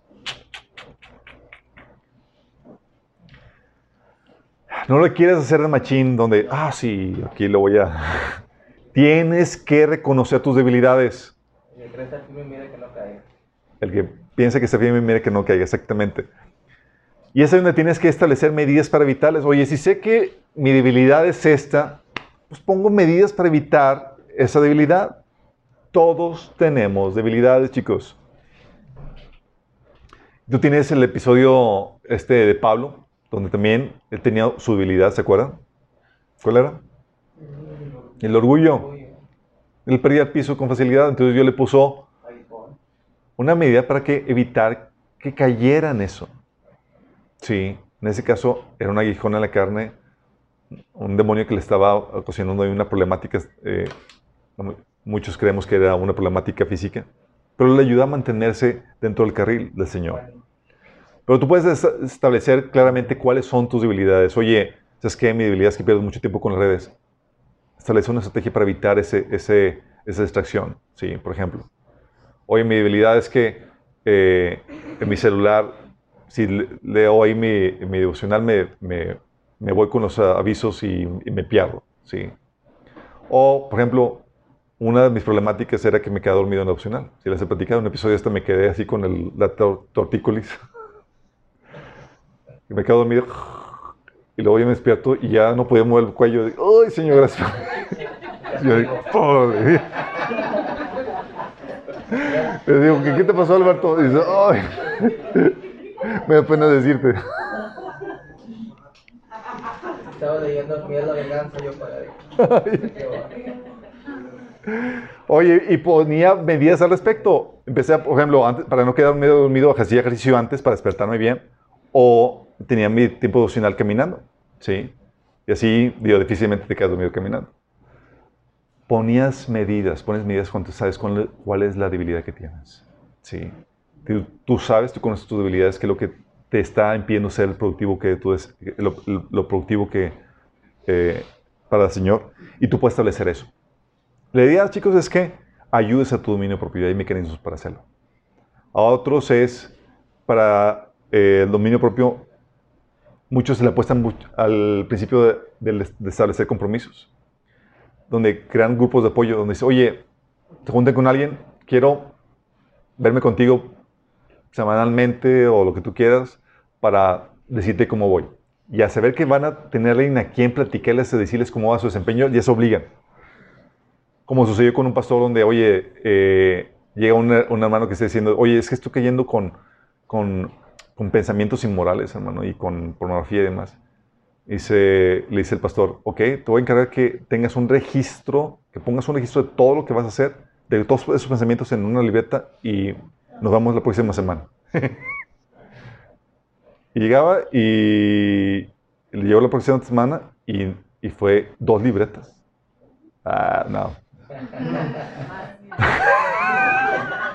No lo quieres hacer de machín donde, ah, sí, aquí lo voy a... Tienes que reconocer tus debilidades. El que está firme, mira que no caiga. El que piensa que está firme, mira que no caiga, exactamente. Y es donde tienes que establecer medidas para evitarles. Oye, si sé que mi debilidad es esta, pues pongo medidas para evitar esa debilidad. Todos tenemos debilidades, chicos. Tú tienes el episodio este de Pablo, donde también él tenía su debilidad, ¿se acuerdan? ¿Cuál era? El orgullo. Él perdía el piso con facilidad, entonces Dios le puso una medida para que evitar que cayera en eso. Sí, en ese caso era un aguijón en la carne, un demonio que le estaba ocasionando una problemática eh, Muchos creemos que era una problemática física, pero le ayuda a mantenerse dentro del carril del Señor. Pero tú puedes establecer claramente cuáles son tus debilidades. Oye, ¿sabes qué? Mi debilidad es que pierdo mucho tiempo con las redes. Establece una estrategia para evitar ese, ese, esa distracción, ¿sí? Por ejemplo. Oye, mi debilidad es que eh, en mi celular, si leo ahí mi, mi devocional, me, me, me, voy con los avisos y, me pierdo, ¿sí? O, por ejemplo, una de mis problemáticas era que me quedaba dormido en la opcional. Si les he platicado en un episodio este me quedé así con el, la tortícolis. Y me quedo dormido. Y luego yo me despierto y ya no podía mover el cuello. ¡Ay, señor, gracias! yo digo, ¡pobre! Le digo, ¿qué, te pasó, Alberto? Y dice, ¡ay! me da pena decirte. Estaba leyendo Miedo la venganza, yo para Oye, y ponía medidas al respecto. Empecé, por ejemplo, antes, para no quedarme dormido, hacía ejercicio antes para despertarme bien. O tenía mi tiempo devocional caminando. ¿Sí? Y así, digo, difícilmente te quedas dormido caminando. Ponías medidas, pones medidas cuando sabes cuál, es la debilidad que tienes. ¿Sí? Tú, sabes, tú conoces tus debilidades, que lo que te está impidiendo ser el productivo que tú es, lo, productivo que eh, para el Señor. Y tú puedes establecer eso. La idea, chicos, es que ayudes a tu dominio propio hay mecanismos para hacerlo. A otros es para eh, el dominio propio, muchos se le apuestan al principio de, establecer compromisos, donde crean grupos de apoyo, donde dice, oye, te junten con alguien, quiero verme contigo semanalmente o lo que tú quieras para decirte cómo voy. Y a saber que van a tener alguien a quien platicarles, decirles cómo va su desempeño, ya se obligan como sucedió con un pastor donde, oye, eh, llega un, hermano que está diciendo, oye, es que estoy cayendo con, con, con, pensamientos inmorales, hermano, y con pornografía y demás. Dice, le dice el pastor, ok, te voy a encargar que tengas un registro, que pongas un registro de todo lo que vas a hacer, de todos esos pensamientos en una libreta y nos vemos la próxima semana. y llegaba y le llegó la próxima semana y, y fue dos libretas. Ah, no.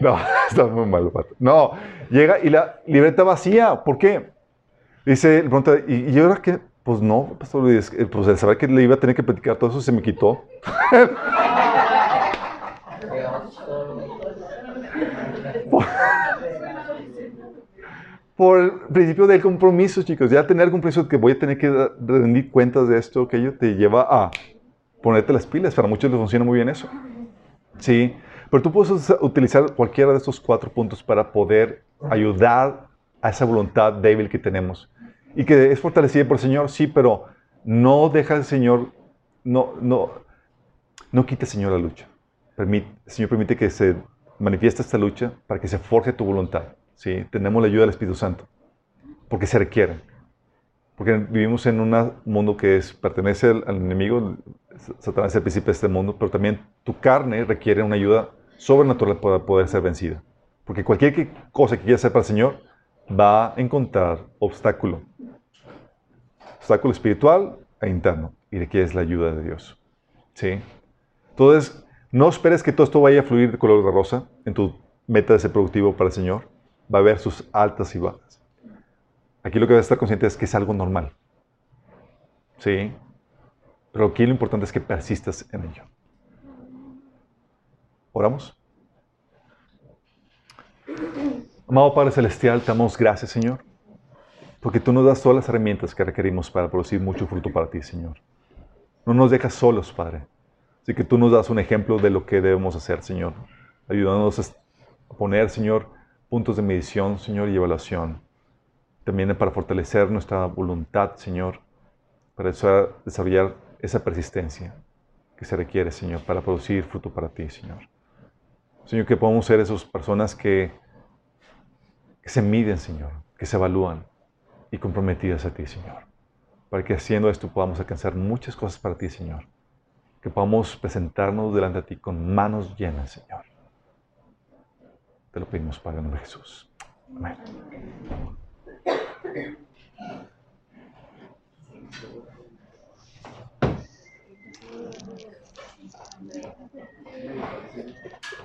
No, está muy malo, Pato. No, llega y la libreta vacía. ¿Por qué? Dice, pregunta, ¿y, y ahora qué? Pues no, Pastor Luis, eh, pues el saber que le iba a tener que platicar todo eso se me quitó. por, el principio del compromiso, chicos. Ya tener compromiso que voy a tener que rendir cuentas de esto, que ello te lleva a ponerte las pilas. Para muchos les funciona muy bien eso. Sí, pero tú puedes utilizar cualquiera de estos cuatro puntos para poder ayudar a esa voluntad débil que tenemos. Y que es fortalecida por el Señor, sí, pero no deja al Señor, no, no, no quite, Señor, la lucha. El Señor permite que se manifieste esta lucha para que se forje tu voluntad. ¿sí? Tenemos la ayuda del Espíritu Santo, porque se requiere. Porque vivimos en un mundo que es, pertenece al, al enemigo, Satanás es el príncipe de este mundo, pero también tu carne requiere una ayuda sobrenatural para poder ser vencida. Porque cualquier cosa que quieras hacer para el Señor va a encontrar obstáculo. Obstáculo espiritual e interno. Y requieres la ayuda de Dios. ¿Sí? Entonces, no esperes que todo esto vaya a fluir de color de rosa en tu meta de ser productivo para el Señor. Va a haber sus altas y bajas. Aquí lo que debes estar consciente es que es algo normal. ¿Sí? Pero aquí lo importante es que persistas en ello. ¿Oramos? Amado Padre Celestial, te damos gracias, Señor, porque tú nos das todas las herramientas que requerimos para producir mucho fruto para ti, Señor. No nos dejas solos, Padre. Así que tú nos das un ejemplo de lo que debemos hacer, Señor. Ayudándonos a poner, Señor, puntos de medición, Señor, y evaluación. También para fortalecer nuestra voluntad, Señor, para desa- desarrollar esa persistencia que se requiere, Señor, para producir fruto para ti, Señor. Señor, que podamos ser esas personas que, se miden, Señor, que se evalúan y comprometidas a ti, Señor. Para que haciendo esto podamos alcanzar muchas cosas para ti, Señor. Que podamos presentarnos delante de ti con manos llenas, Señor. Te lo pedimos, Padre, en nombre de Jesús. Amén.